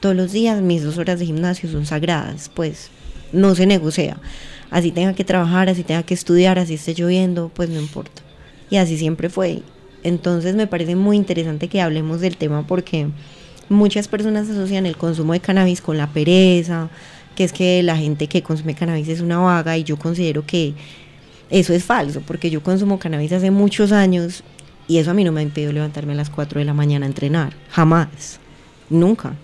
todos los días mis dos horas de gimnasio son sagradas, pues no se negocia. Así tenga que trabajar, así tenga que estudiar, así esté lloviendo, pues no importa. Y así siempre fue. Entonces me parece muy interesante que hablemos del tema porque muchas personas asocian el consumo de cannabis con la pereza, que es que la gente que consume cannabis es una vaga y yo considero que eso es falso, porque yo consumo cannabis hace muchos años y eso a mí no me ha impedido levantarme a las 4 de la mañana a entrenar, jamás, nunca.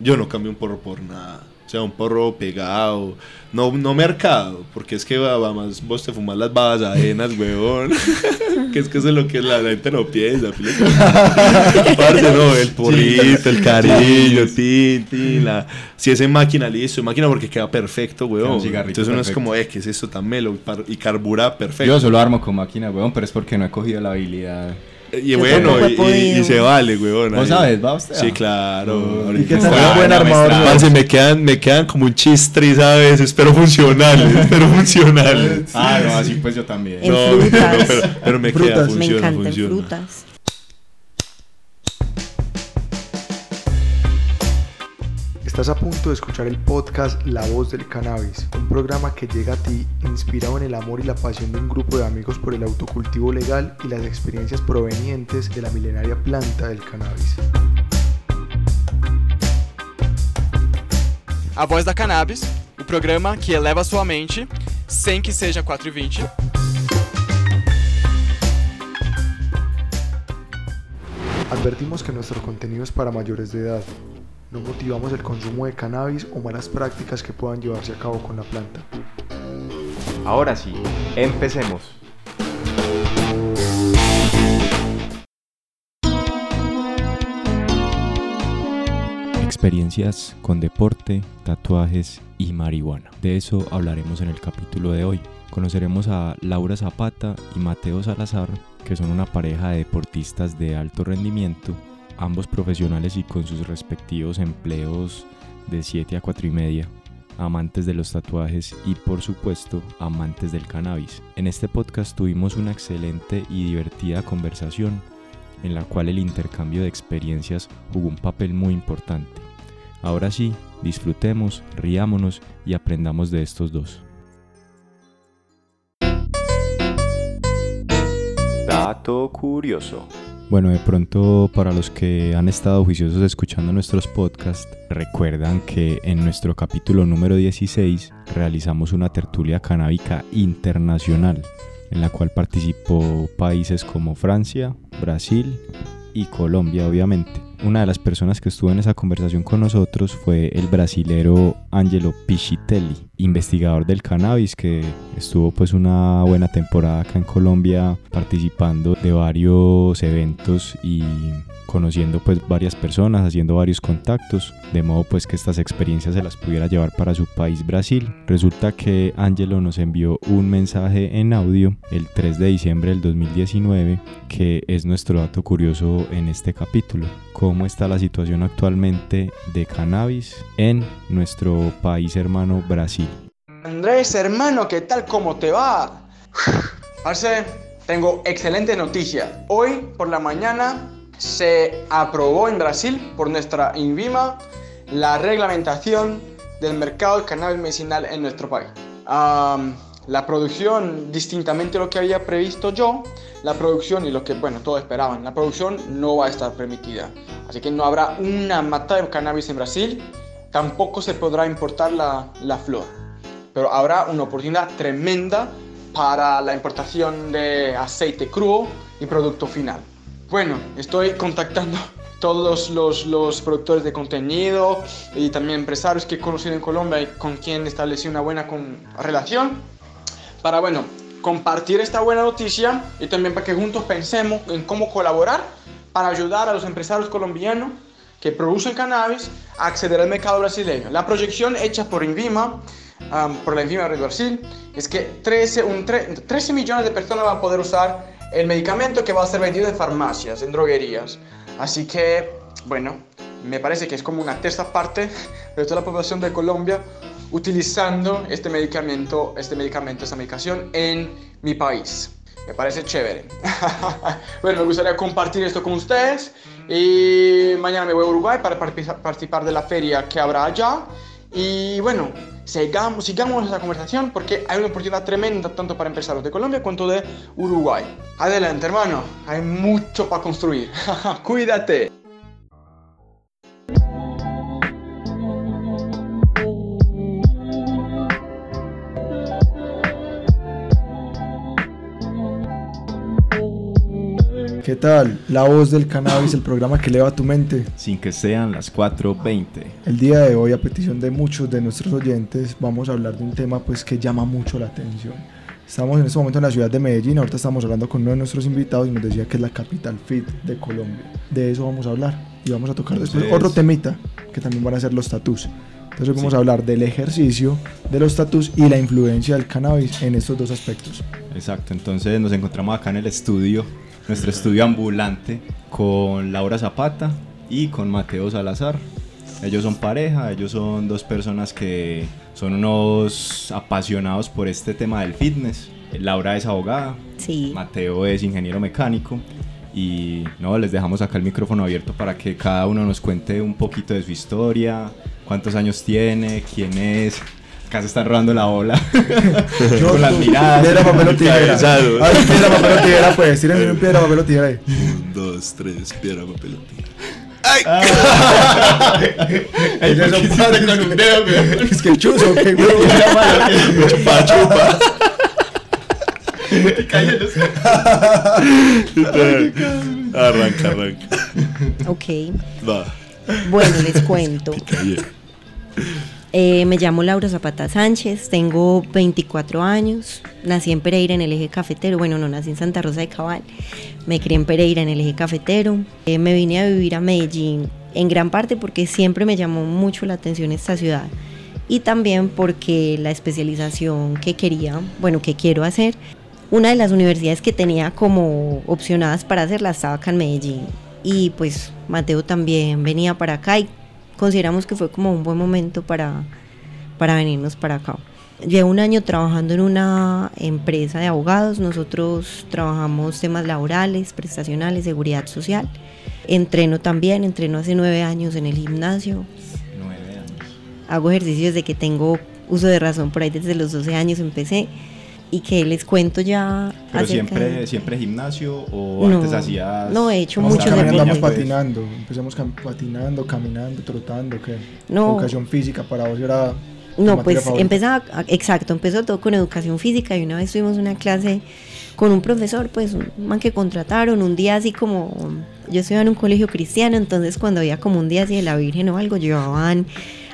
Yo no cambio un porro por nada. O sea, un porro pegado. No, no mercado, porque es que va, más vos te fumas las babas ajenas, weón. que es que eso es lo que la, gente no piensa. Parce, no, el porrito, el cariño, tin, tin, la... Si es en máquina, listo, en máquina porque queda perfecto, weón. Entonces uno es como, eh, ¿qué es eso tan melo? Y carbura perfecto. Yo solo armo con máquina, weón, pero es porque no he cogido la habilidad. Y bueno, y, se vale, weón. ¿Vos sabes? ¿Va usted? Sí, claro. ¿Y qué tal un buen armador? me quedan, me quedan como un chistris a veces, pero funcionales, pero funcionales. Ah, no, así pues yo también. En no, frutas. pero, pero, me queda, funciona, Me encantan funciona. frutas. Estás a punto de escuchar el podcast La Voz del Cannabis, un programa que llega a ti inspirado en el amor y la pasión de un grupo de amigos por el autocultivo legal y las experiencias provenientes de la milenaria planta del cannabis. A Voz da Cannabis, o programa que eleva sua mente sem que seja 4 e 20. Advertimos que nuestro contenido es para mayores de edad. No motivamos el consumo de cannabis o malas prácticas que puedan llevarse a cabo con la planta. Ahora sí, empecemos. Experiencias con deporte, tatuajes y marihuana. De eso hablaremos en el capítulo de hoy. Conoceremos a Laura Zapata y Mateo Salazar, que son una pareja de deportistas de alto rendimiento, ambos profesionales y con sus respectivos empleos de 7 a 4 y media, amantes de los tatuajes y por supuesto amantes del cannabis. En este podcast tuvimos una excelente y divertida conversación en la cual el intercambio de experiencias jugó un papel muy importante. Ahora sí, disfrutemos, riámonos y aprendamos de estos dos. Dato curioso. Bueno, de pronto para los que han estado juiciosos escuchando nuestros podcasts, recuerdan que en nuestro capítulo número 16 realizamos una tertulia canábica internacional en la cual participó países como Francia, Brasil y Colombia obviamente. Una de las personas que estuvo en esa conversación con nosotros fue el brasilero Angelo Pichitelli, investigador del cannabis que estuvo pues una buena temporada acá en Colombia participando de varios eventos y conociendo pues varias personas, haciendo varios contactos, de modo pues que estas experiencias se las pudiera llevar para su país Brasil. Resulta que Angelo nos envió un mensaje en audio el 3 de diciembre del 2019 que es nuestro dato curioso en este capítulo. ¿Cómo está la situación actualmente de cannabis en nuestro país hermano Brasil? Andrés, hermano, ¿qué tal? ¿Cómo te va? Parce, tengo excelente noticia. Hoy por la mañana se aprobó en Brasil por nuestra INVIMA la reglamentación del mercado del cannabis medicinal en nuestro país. La producción, distintamente a lo que había previsto yo, la producción y lo que, bueno, todos esperaban, la producción no va a estar permitida. Así que no habrá una mata de cannabis en Brasil, tampoco se podrá importar la, la flor. Pero habrá una oportunidad tremenda para la importación de aceite crudo y producto final. Bueno, estoy contactando todos los, los productores de contenido y también empresarios que he conocido en Colombia y con quien establecí una buena con- relación para, bueno, compartir esta buena noticia y también para que juntos pensemos en cómo colaborar para ayudar a los empresarios colombianos que producen cannabis a acceder al mercado brasileño. La proyección hecha por Invima, um, por la Invima de Brasil, es que 13, un tre- 13 millones de personas van a poder usar el medicamento que va a ser vendido en farmacias, en droguerías. Así que, bueno, me parece que es como una tercera parte de toda la población de Colombia utilizando este medicamento, este medicamento, esta medicación en mi país. Me parece chévere. bueno, me gustaría compartir esto con ustedes Y mañana me voy a Uruguay para participar de la feria que habrá allá. Y bueno, sigamos, sigamos esa conversación porque hay una oportunidad tremenda tanto para empresarios de Colombia cuanto de Uruguay. Adelante, hermano, hay mucho para construir. Cuídate. ¿Qué tal? La voz del cannabis, el programa que eleva tu mente. Sin que sean las 4.20. El día de hoy, a petición de muchos de nuestros oyentes, vamos a hablar de un tema pues que llama mucho la atención. Estamos en este momento en la ciudad de Medellín, ahorita estamos hablando con uno de nuestros invitados y nos decía que es la capital fit de Colombia. De eso vamos a hablar y vamos a tocar después Entonces- otro temita que también van a ser los tatús. Entonces vamos a hablar del ejercicio, de los tatús y la influencia del cannabis en estos dos aspectos. Exacto, entonces nos encontramos acá en el estudio, nuestro estudio ambulante, con Laura Zapata y con Mateo Salazar. Ellos son pareja, ellos son dos personas que son unos apasionados por este tema del fitness. Laura es abogada, Sí. Mateo es ingeniero mecánico y no, les dejamos acá el micrófono abierto para que cada uno nos cuente un poquito de su historia, cuántos años tiene, quién es. Acá se están robando la ola con las miradas. Piedra, papel o tijera. Cabezado. Ay, piedra, papel o tijera, pues. Tírenme un piedra, papel o tijera ahí. Un, dos, tres, piedra, papel, o tijera. Es un padre con un dedo, güey. Es que el chuzo, que güey. Chupa, chupa. arranca, arranca. Ok. Va. Bueno, les cuento. Bien. Eh, me llamo Laura Zapata Sánchez, tengo 24 años, nací en Pereira en el eje cafetero, bueno, no nací en Santa Rosa de Cabal, me crié en Pereira en el eje cafetero, Eh, me vine a vivir a Medellín en gran parte porque siempre me llamó mucho la atención esta ciudad y también porque la especialización que quería, bueno, que quiero hacer, una de las universidades que tenía como opcionadas para hacerla estaba acá en Medellín y pues Mateo también venía para acá y consideramos que fue como un buen momento para, para venirnos para acá. Llevo un año trabajando en una empresa de abogados, nosotros trabajamos temas laborales, prestacionales, seguridad social. Entreno también, entreno hace nueve años en el gimnasio, Nueve años. hago ejercicio desde que tengo uso de razón, por ahí desde los 12 años empecé. Y que les cuento ya Pero siempre, de- siempre gimnasio o No, antes hacías. no, he hecho muchos pues. patinando. Empezamos cam- patinando, caminando, trotando, ¿qué? No. Educación física para vos era. No, pues favorita. empezaba, a- exacto, empezó todo con educación física y una vez tuvimos una clase con un profesor, pues un man que contrataron, un día así como, yo estudiaba en un colegio cristiano, entonces cuando había como un día así de la Virgen o algo, llevaban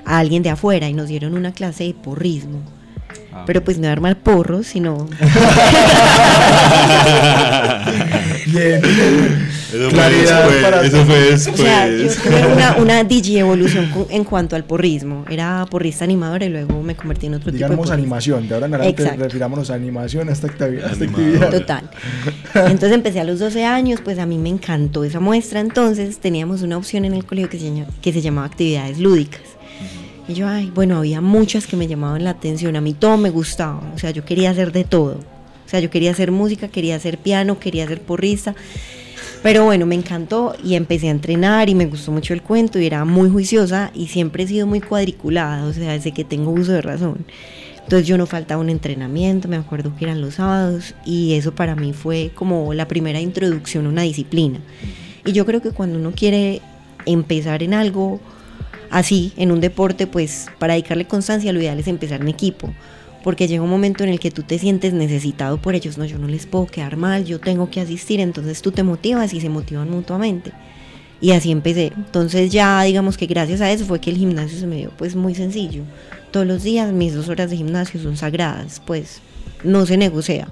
a alguien de afuera y nos dieron una clase de porrismo. Ah. Pero pues no armar porros, sino... Bien. Eso fue Claridad después. para- Eso fue O sea, yo después. tuve una, una digievolución con- en cuanto al porrismo. Era porrista animadora y luego me convertí en otro tipo de Digamos animación. De ahora en adelante Exacto. refirámonos a animación, a esta, activi- a esta Animador. actividad. Total. Entonces empecé a los 12 años, pues a mí me encantó esa muestra. Entonces teníamos una opción en el colegio que se, que se llamaba actividades lúdicas. Y yo, ay, bueno, había muchas que me llamaban la atención. A mí todo me gustaba. O sea, yo quería hacer de todo. O sea, yo quería hacer música, quería hacer piano, quería ser porrista. Pero bueno, me encantó y empecé a entrenar y me gustó mucho el cuento y era muy juiciosa y siempre he sido muy cuadriculada, o sea, desde que tengo uso de razón. Entonces yo no faltaba un entrenamiento, me acuerdo que eran los sábados y eso para mí fue como la primera introducción a una disciplina. Y yo creo que cuando uno quiere empezar en algo así, en un deporte, pues para dedicarle constancia lo ideal es empezar en equipo. Porque llega un momento en el que tú te sientes necesitado por ellos, no, yo no les puedo quedar mal, yo tengo que asistir, entonces tú te motivas y se motivan mutuamente. Y así empecé. Entonces ya digamos que gracias a eso fue que el gimnasio se me dio pues muy sencillo. Todos los días mis dos horas de gimnasio son sagradas, pues no se negocia.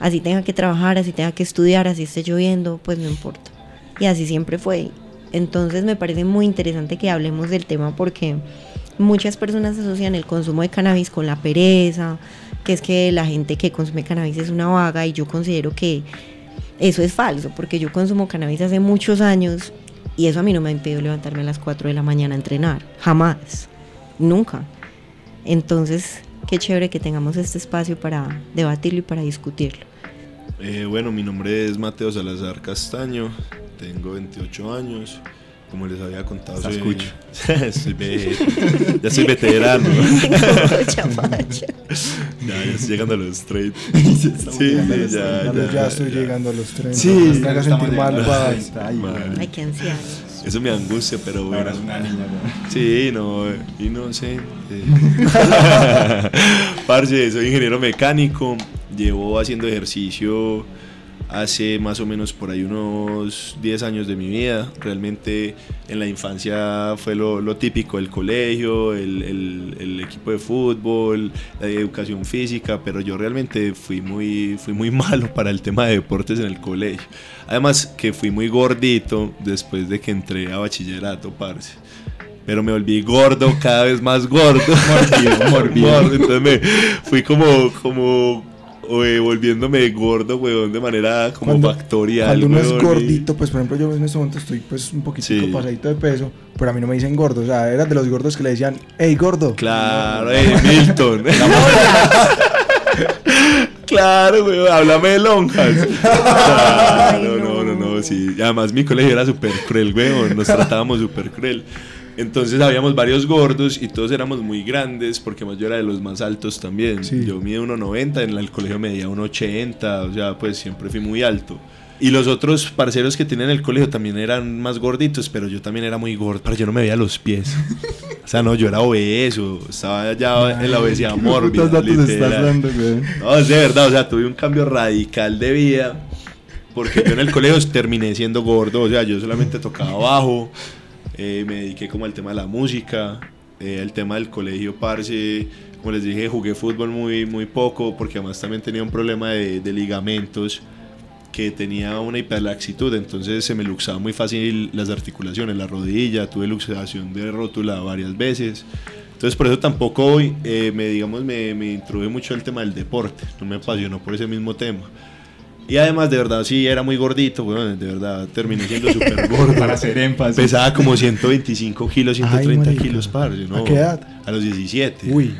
Así tenga que trabajar, así tenga que estudiar, así esté lloviendo, pues no importa. Y así siempre fue. Entonces me parece muy interesante que hablemos del tema porque muchas personas asocian el consumo de cannabis con la pereza, que es que la gente que consume cannabis es una vaga y yo considero que eso es falso, porque yo consumo cannabis hace muchos años y eso a mí no me ha impedido levantarme a las 4 de la mañana a entrenar, jamás, nunca. Entonces, qué chévere que tengamos este espacio para debatirlo y para discutirlo. Eh, bueno, mi nombre es Mateo Salazar Castaño, tengo 28 años. Como les había contado, soy, soy ya soy veterano. Ya, ya estoy llegando a los 30. sí, sí, ya, Ya, ya, estoy ya. llegando a los 30. Sí. no me hagas sentir mal, 30, ay, qué ancianos. Eso me angustia, pero bueno. Ahora es una niña, ¿no? Sí, no, inocente. Parce, soy ingeniero mecánico. Llevo haciendo ejercicio hace más o menos por ahí unos 10 años de mi vida. Realmente en la infancia fue lo, lo típico, el colegio, el, el- el equipo de fútbol, la educación física, pero yo realmente fui muy, fui muy malo para el tema de deportes en el colegio. Además que fui muy gordito después de que entré a bachillerato, parce. Pero me volví gordo, cada vez más gordo. Morbido, Entonces me fui como, como volviéndome gordo, weón, de manera como Cuando- factorial. Cuando uno es y- gordito, pues por ejemplo yo en este momento estoy pues un poquito Sí. pasadito de peso, pero a mí no me dicen gordo, o sea, era de los gordos que le decían, hey gordo. Claro, eh, Milton. claro, weón, háblame de lonjas. Claro, no, no, no, sí. Y Además, mi colegio era súper cruel, weón. Nos tratábamos súper cruel. Entonces habíamos varios gordos y todos éramos muy grandes porque yo era de los más altos también. Sí. Yo mido 1,90, en el colegio medía 1,80, o sea, pues siempre fui muy alto. Y los otros parceros que tenían en el colegio también eran más gorditos, pero yo también era muy gordo, pero yo no me veía los pies. O sea, no, yo era obeso, estaba ya en la obesidad mórbida. ¿Cuántos datos estás dando, güey? No, es de verdad, o sea, tuve un cambio radical de vida. Porque yo en el colegio terminé siendo gordo, o sea, yo solamente tocaba bajo, eh, me dediqué como al tema de la música, eh, el tema del colegio, parce, como les dije, jugué fútbol muy, muy poco, porque además también tenía un problema de, de ligamentos, que tenía una hiperlaxitud, entonces se me luxaba muy fácil las articulaciones, la rodilla, tuve luxación de rótula varias veces. Entonces por eso tampoco hoy eh, me, digamos, me, me introduje mucho el tema del deporte, no me apasionó por ese mismo tema. Y además, de verdad, sí, era muy gordito, weón, de verdad, terminé siendo súper gordo. Para hacer énfasis. Pesaba como 125 kilos, 130 marica. kilos, parce, ¿no? ¿A qué edad? A los 17. Uy,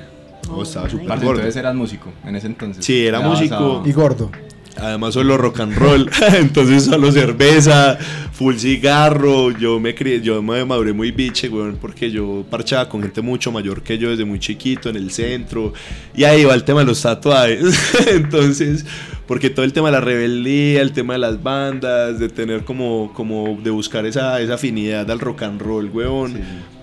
No, estaba súper gordo. entonces eras músico en ese entonces. Sí, era músico. y gordo. Además solo rock and roll, entonces solo cerveza, full cigarro, yo me crié, yo me maduré muy biche, weón, porque yo parchaba con gente mucho mayor que yo desde muy chiquito en el centro, y ahí va el tema de los tatuajes, entonces, porque todo el tema de la rebeldía, el tema de las bandas, de tener como, como de buscar esa, esa afinidad al rock and roll, weón, Sí.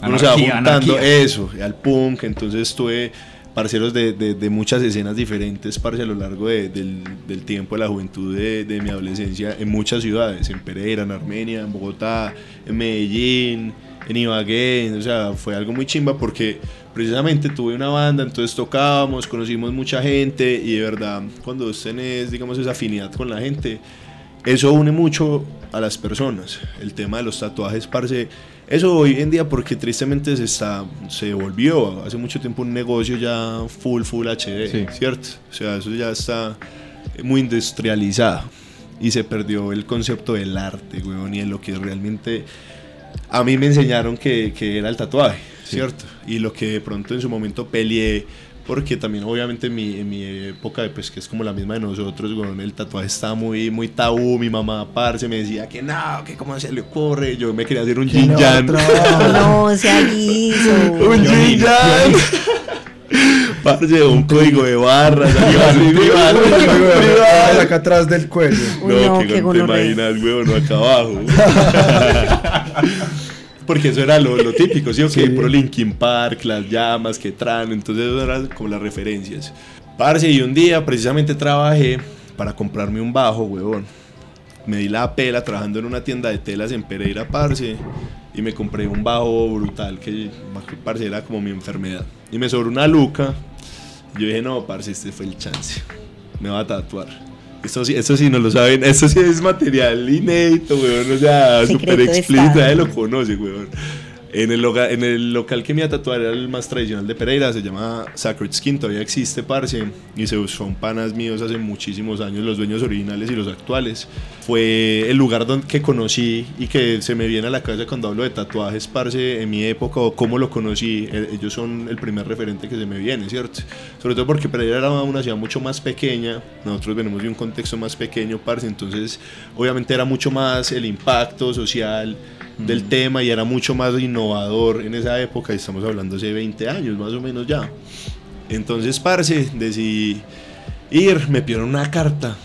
uno se va Anarquía, juntando, anarquía. eso, al punk, entonces tuve parceros de, de- de muchas escenas diferentes, parce, a lo largo de- del, del tiempo de la juventud de, mi adolescencia en muchas ciudades, en Pereira, en Armenia, en Bogotá, en Medellín, en Ibagué, o sea, fue algo muy chimba porque precisamente tuve una banda, entonces tocábamos, conocimos mucha gente y de verdad, cuando tenés, digamos, esa afinidad con la gente, eso une mucho a las personas. El tema de los tatuajes, parce. Eso hoy en día, porque tristemente se está se volvió hace mucho tiempo un negocio ya full, full HD, Sí. ¿cierto? O sea, eso ya está muy industrializado y se perdió el concepto del arte, weón, y en lo que realmente a mí me enseñaron que, que era el tatuaje, ¿cierto? Y lo que de pronto en su momento peleé, porque también obviamente en mi, en mi época, pues que es como la misma de nosotros, weón, el tatuaje estaba muy, muy tabú, mi mamá, parce, me decía que no, que cómo se le ocurre, yo me quería hacer un yang. otro. No, se liso. Un yin yang. Parce, un código de barras, acá atrás del cuello. No, no, que no te imaginas, weón, no acá abajo. Porque eso era lo, lo típico, ¿sí? o qué? Sí. Pro Linkin Park, las llamas, que tran, entonces eso eran como las referencias. Parce, y un día precisamente trabajé para comprarme un bajo, weón. Me di la pela trabajando en una tienda de telas en Pereira, parce, y me compré un bajo brutal que, parce, era como mi enfermedad. Y me sobró una luca. Yo dije, no, parce, este fue el chance. Me va a tatuar. Esto sí, esto sí no lo saben, esto sí es material inédito, weón, o sea, súper explícito, nadie lo conoce, weón. En el, loga- en el local que me iba a tatuar era el más tradicional de Pereira, se llama Sacred Skin, todavía existe, parce, y se son panas míos hace muchísimos años, los dueños originales y los actuales. Fue el lugar donde, que conocí y que se me viene a la cabeza cuando hablo de tatuajes, parce, en mi época o cómo lo conocí. Ellos son el primer referente que se me viene, ¿cierto? Sobre todo porque Pereira era una ciudad mucho más pequeña, nosotros venimos de un contexto más pequeño, parce, entonces obviamente era mucho más el impacto social del tema y era mucho más innovador en esa época, y estamos hablando hace 20 años más o menos ya. Entonces, parce, decidí ir, me pidieron una carta.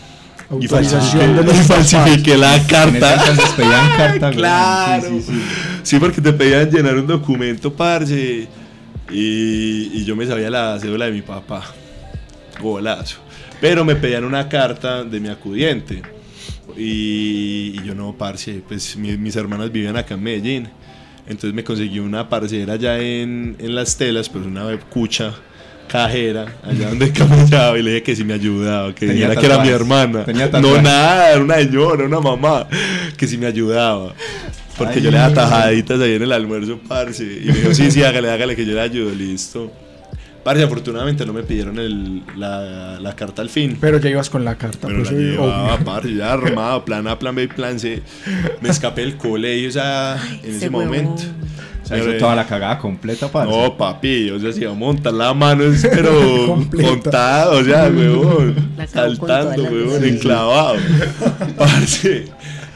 Y falsifiqué, y la carta. entonces pedían carta, güey. Claro. Sí, sí, sí. Sí, porque te pedían llenar un documento, parce. Y, y yo me sabía la cédula de mi papá. Golazo. Pero me pedían una carta de mi acudiente. Y, y yo no, parce, pues mi- mis hermanas vivían acá en Medellín. Entonces me conseguí una parcera allá en, en Las Telas, pues una cucha cajera, allá donde camellaba y le dije que si me ayudaba, que dijera que era mi hermana. No, nada, era una señora, una mamá, que si me ayudaba. Porque yo le daba tajaditas ahí en el almuerzo, parce. Y me dijo, sí, sí, hágale, hágale, que yo le ayudo, listo. Parce, afortunadamente no me pidieron el- la, la carta al fin. Pero ya ibas con la carta. Pero pues, la obvio. llevaba, parce, ya armado, plan A, plan B y plan C. Me escapé del colegio, o sea, en ese momento. O sea, hizo toda la cagada completa, parce. No, papi, o sea, si iba a montar la mano, es, pero contado, o sea, huevón. Saltando, huevón, enclavado. Parce.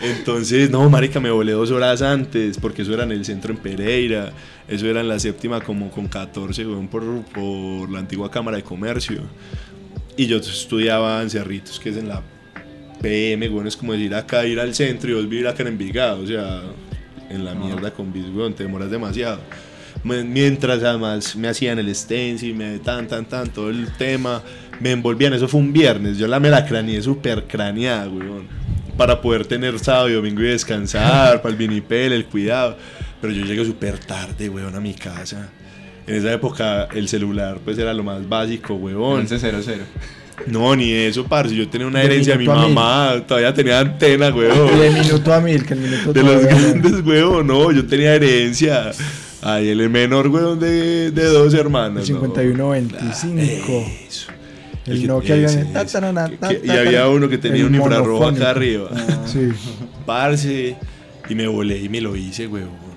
Entonces, no, marica, me volé dos horas antes, porque eso era en el centro en Pereira. Eso era en la séptima, como con 14, huevón, por, por la antigua Cámara de Comercio. Y yo estudiaba en Cerritos, que es en la PM, weón, es como decir acá, ir al centro y vos vivir acá en Envigado, o sea, en la mierda con bis, weón, te demoras demasiado. Mientras además me hacían el stencil, me tan, tan, tan, todo el tema, me envolvían, eso fue un viernes, yo la me la craneé súper craneada, weón, para poder tener sábado y domingo y descansar, para el vinipel, el cuidado, pero yo llegué súper tarde, weón, a mi casa. En esa época el celular pues era lo más básico, weón. 11-0-0. No, ni eso, parce. Yo tenía una De herencia de mi mil. mamá. Todavía tenía antena, Y de weón. minuto a mil, que el minuto De los grandes, weón. No, yo tenía herencia. Ay, el menor, weón, de, de dos hermanas. El ¿no? 5125. Claro, Eso. El que- Nokia Y había uno que tenía un infrarrojo acá arriba. Sí. Parce. Y me volé y me lo hice, weón.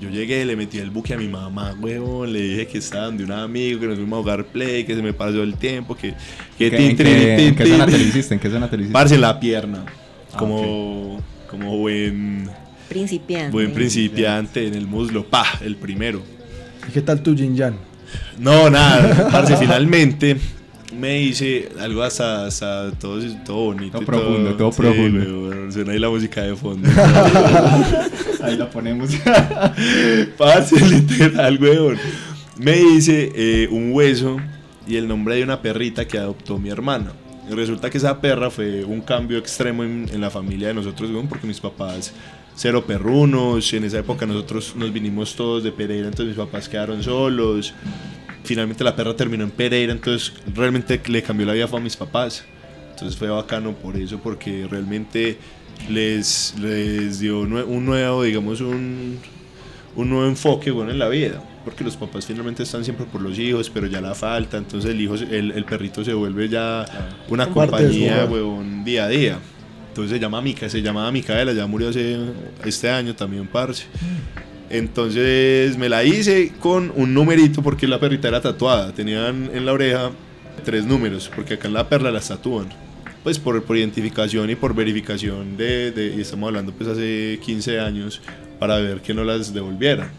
Yo llegué, le metí el buque a mi mamá, weón. Le dije que estaba de un amigo, que nos fuimos a jugar play, que se me pasó el tiempo, que. que ¿Qué- tin, ¿En qué, en qué zona te lo hiciste? ¿En qué zona te lo hiciste? Parce en la pierna. Ah, Como, como buen, Principiante. buen principiante en el muslo. Pa, el primero. ¿Y qué tal tu Jin Yan? No, nada. Parce, finalmente me hice algo hasta, hasta todo, todo bonito. Todo y profundo, todo sí, profundo. weón, suena ahí la música de fondo. Ahí la ponemos. Parce, literal, weón. Me hice eh, un hueso y el nombre de una perrita que adoptó mi hermana. Y resulta que esa perra fue un cambio extremo en, en la familia de nosotros, weón, porque mis papás cero perrunos. En esa época nosotros nos vinimos todos de Pereira, entonces mis papás quedaron solos. Finalmente la perra terminó en Pereira, entonces realmente le cambió la vida fue a mis papás. Entonces fue bacano por eso, porque realmente les, les dio un nuevo, digamos, un, un nuevo enfoque bueno en la vida. Porque los papás finalmente están siempre por los hijos, pero ya la falta. Entonces el hijo, el, el perrito se vuelve ya una compañía, huevón, día a día. Entonces se llama Mica, se llamaba Micaela, ya murió hace este año también, parce. Entonces me la hice con un numerito porque la perrita era tatuada. Tenían en la oreja tres números, porque acá en la perla las tatúan. Pues por, por identificación y por verificación de, de- y estamos hablando pues hace 15 años, para ver que no las devolvieran.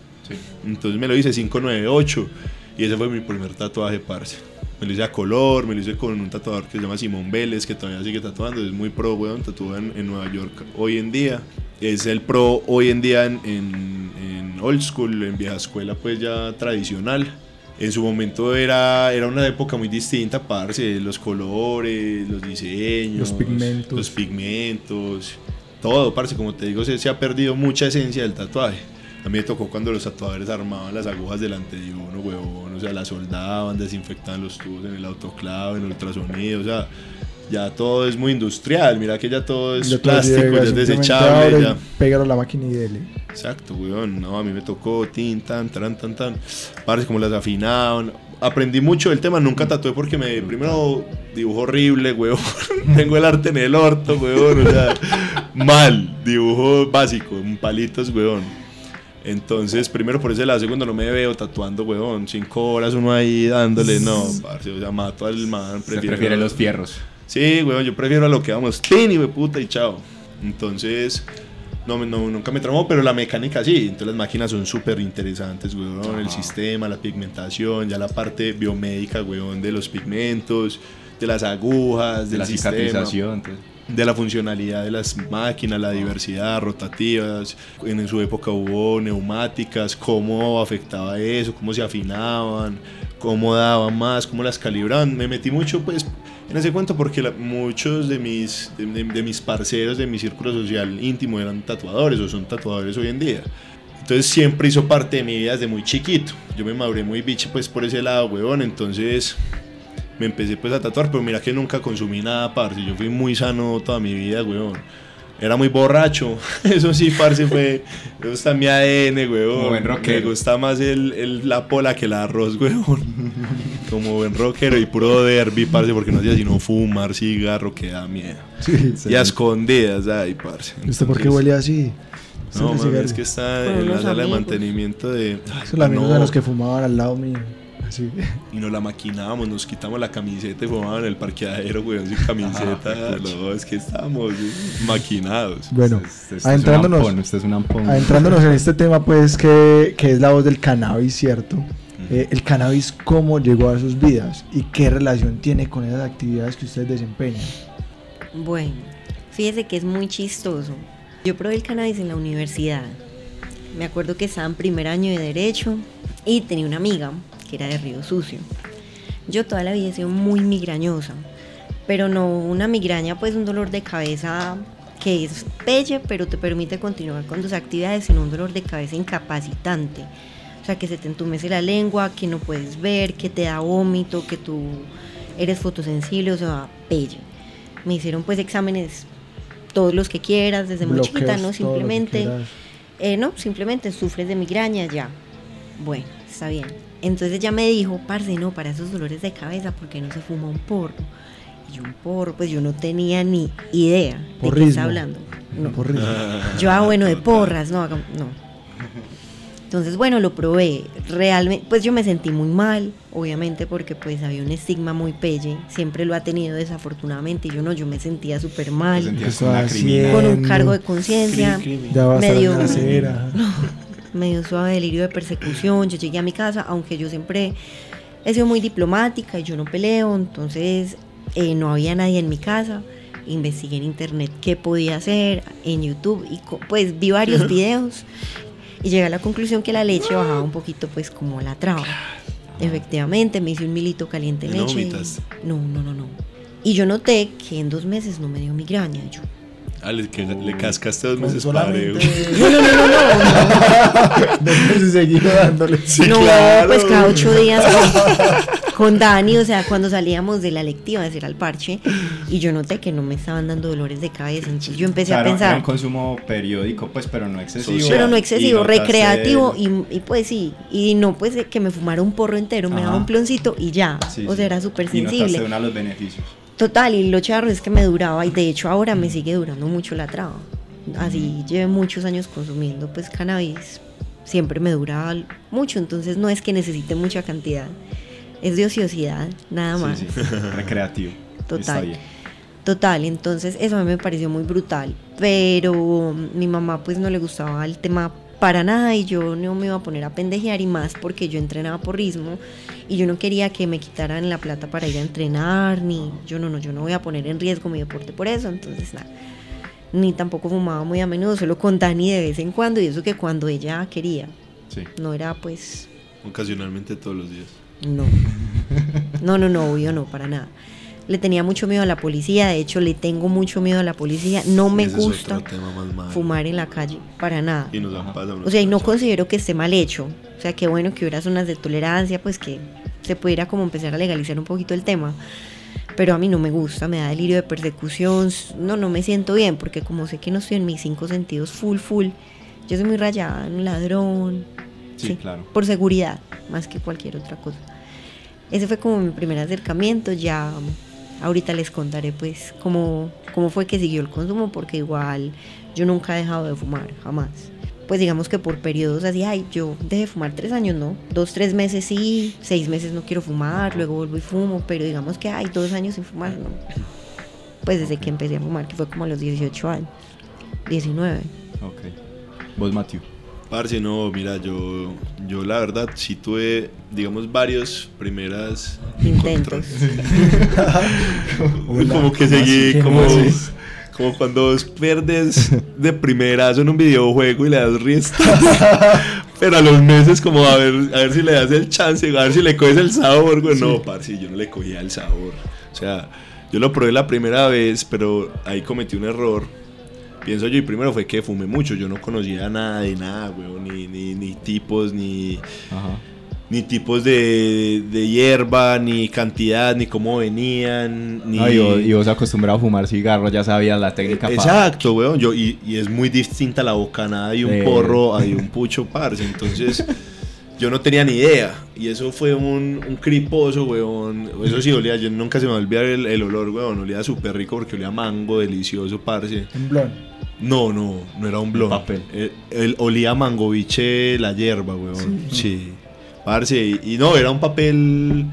Entonces me lo hice 598 y ese fue mi primer tatuaje, parce. Me lo hice a color, me lo hice con un tatuador que se llama Simón Vélez, que todavía sigue tatuando, es muy pro, weón, tatúa en, en Nueva York hoy en día. Es el pro hoy en día en, en- en old school, en vieja escuela, pues ya tradicional. En su momento era, era una época muy distinta, parce, los colores, los diseños, Los pigmentos. los pigmentos, todo, parce, como te digo, se, se ha perdido mucha esencia del tatuaje. A mí me tocó cuando los tatuadores armaban las agujas delante de uno, huevón, o sea, las soldaban, desinfectaban los tubos en el autoclave, en el ultrasonido, o sea, ya todo es muy industrial, mira que ya todo es Ya plástico, ya es desechable, ya. Pégalo a la máquina y dele. Exacto, weón. No, a mí me tocó tin, tan, tan, tan, tan. Parece como las afinaban. Aprendí mucho del tema, nunca tatué porque me primero dibujo horrible, weón. Tengo el arte en el orto, weón. O sea, mal. Dibujo básico, en palitos, weón. Entonces, primero por ese lado, segundo no me veo tatuando, weón. Cinco horas uno ahí dándole, no, parce, o sea, mato al man. Se prefiere los fierros. Sí, weón, yo prefiero a lo que vamos, tin y puta y chao. Entonces, no, no, nunca me tramó, pero la mecánica sí. Entonces las máquinas son súper interesantes, weón. El sistema, la pigmentación, ya la parte biomédica, weón, de los pigmentos, de las agujas, De la sistema, cicatrización. entonces. de la funcionalidad de las máquinas, la diversidad, rotativas. En, su época hubo neumáticas, cómo afectaba eso, cómo se afinaban, cómo daban más, cómo las calibraban. Me metí mucho, pues, en ese cuento porque muchos de mis, de, mis parceros de mi círculo social íntimo eran tatuadores o son tatuadores hoy en día. Entonces siempre hizo parte de mi vida desde muy chiquito. Yo me maduré muy bicho pues por ese lado, huevón. Entonces me empecé pues a tatuar, pero mira que nunca consumí nada, parce. Yo fui muy sano toda mi vida, huevón. Era muy borracho. Eso sí, parce, fue... Me gusta mi ADN, huevón. Como buen rockero. Me gusta más el, el- la pola que el arroz, huevón. Como buen rockero y puro derby, parce, porque no hacía sino fumar cigarro que da miedo. Sí. Y a escondidas, ay, parce. ¿Usted por qué Entonces- huele así? No, mami, es que está Con en la sala de mantenimiento de... Ay, Son los amigos no. de los que fumaban al lado mío. Y nos la maquinábamos, nos quitamos la camiseta y fumábamos en el parqueadero, güey, sin camiseta. no, es que estábamos maquinados. Bueno, Este- este es un adentrándonos, ampón, este es adentrándonos en este tema, pues, que, que es la voz del cannabis, ¿cierto? Eh, el cannabis, ¿cómo llegó a sus vidas? ¿Y qué relación tiene con esas actividades que ustedes desempeñan? Bueno, fíjese que es muy chistoso. Yo probé el cannabis en la universidad. Me acuerdo que estaba en primer año de Derecho y tenía una amiga que era de Río Sucio. Yo toda la vida he sido muy migrañosa, pero no una migraña, pues un dolor de cabeza que es pelle, pero te permite continuar con tus actividades, sino un dolor de cabeza incapacitante. O sea, que se te entumece la lengua, que no puedes ver, que te da vómito, que tú eres fotosensible, o sea, pelle. Me hicieron pues exámenes todos los que quieras, desde muy chiquita, ¿no? Simplemente, eh, no, simplemente sufres de migraña, ya. Bueno, está bien. Entonces ella me dijo, parce, no, para esos dolores de cabeza, ¿por qué no se fuma un porro? Y yo, un porro, pues yo no tenía ni idea de qué Porrismo. está hablando. No. Porrismo. Yo, ah, bueno, de porras, no, no. Entonces, bueno, lo probé. Realmente, pues yo me sentí muy mal, obviamente, porque pues había un estigma muy pelle. Siempre lo ha tenido desafortunadamente. Y yo no, yo me sentía súper mal, sentías ¿Qué con una con un cargo de conciencia, Ya estar medio- acera. medio suave delirio de persecución. Yo llegué a mi casa, aunque yo siempre he sido muy diplomática y yo no peleo, entonces eh, no había nadie en mi casa. Investigué en internet qué podía hacer, en YouTube, y pues vi varios videos y llegué a la conclusión que la leche bajaba un poquito pues como la traba. Efectivamente, me hice un milito caliente de ¿Y no leche. y-? No, no, no, no. Y yo noté que en dos meses no me dio migraña. Yo, Ah, le, que, le cascaste dos meses solamente parejo. no, no, no, no, no. dos meses seguido dándole. Sí, no, claro. pues cada ocho días con, con Dani, o sea, cuando salíamos de la lectiva, es decir, al parche, y yo noté que no me estaban dando dolores de cabeza. Entonces yo empecé Claro, a Era pensar, un consumo periódico, pues, pero no excesivo. Social. pero no excesivo, Y recreativo, el- y, y pues sí, y no pues que me fumara un porro entero, me Ajá. daba un ploncito y ya, Sí, o sí. sea, era súper Y notaste sensible. uno de los beneficios. Total, y lo charro es que me duraba, y de hecho ahora me sigue durando mucho la traba. Así llevé muchos años consumiendo pues cannabis, siempre me dura mucho, entonces no es que necesite mucha cantidad, es de ociosidad, nada más. Sí, sí. Recreativo. Total. Total, entonces eso a mí me pareció muy brutal, pero mi mamá pues no le gustaba el tema para nada y yo no me iba a poner a pendejear y más porque yo entrenaba porrismo y yo no quería que me quitaran la plata para ir a entrenar, ni yo no, no, yo no voy a poner en riesgo mi deporte por eso, entonces nada. Ni tampoco fumaba muy a menudo, solo con Dani de vez en cuando y eso que cuando ella quería, Sí. no era pues Ocasionalmente todos los días. no. No, no, no, obvio no, para nada. Le tenía mucho miedo a la policía, de hecho le tengo mucho miedo a la policía. No me Ese gusta fumar en la calle, para nada. Y nos han pasado O sea, y no considero que esté mal hecho. O sea, qué bueno que hubiera zonas de tolerancia, pues que se pudiera como empezar a legalizar un poquito el tema. Pero a mí no me gusta, me da delirio de persecución. No, no me siento bien, porque como sé que no estoy en mis cinco sentidos full, full, Yo soy muy rayada, un ladrón. Sí, claro. Por seguridad, más que cualquier otra cosa. Ese fue como mi primer acercamiento. Ya ahorita les contaré pues cómo, cómo fue que siguió el consumo, porque igual yo nunca he dejado de fumar, jamás. Pues digamos que por periodos así, ay, yo dejé de fumar tres años, ¿no? Dos, tres meses sí, seis meses no quiero fumar, luego vuelvo y fumo, pero digamos que hay dos años sin fumar, ¿no? Pues desde que empecé a fumar, que fue como a los 18 años, 19. Ok. Vos, Matthew. Parce, no, mira, yo, yo la verdad sí tuve, digamos, varios primeras Intentos. Uy, como que seguí, como, como cuando vos pierdes de primerazo en un videojuego y le das riesta. Pero a los meses como a ver, a ver si le das el chance, a ver si le coges el sabor, güey. No, parce, yo no le cogía el sabor. O sea, yo lo probé la primera vez, pero ahí cometí un error. Pienso yo, y primero fue que fumé mucho, yo no conocía nada de nada, güey, ni, ni, ni tipos, ni, Ajá. ni tipos de, de hierba, ni cantidad, ni cómo venían, ni... No, y, vos, y vos acostumbrado a fumar cigarro, ya sabías la técnica. pa- Exacto, weón. Yo, y, y es muy distinta la bocanada de un Sí. porro a de un pucho, parce. Entonces, yo no tenía ni idea. Y eso fue un, un criposo, weón. Eso sí olía, yo nunca se me va a olvidar el, el olor, weón. Olía súper rico porque olía mango delicioso, parce. Un blon. No, no, no era un blon. papel. El, el- olía a mango biche la hierba, weón. Sí. Parce, y, y no, era un papel.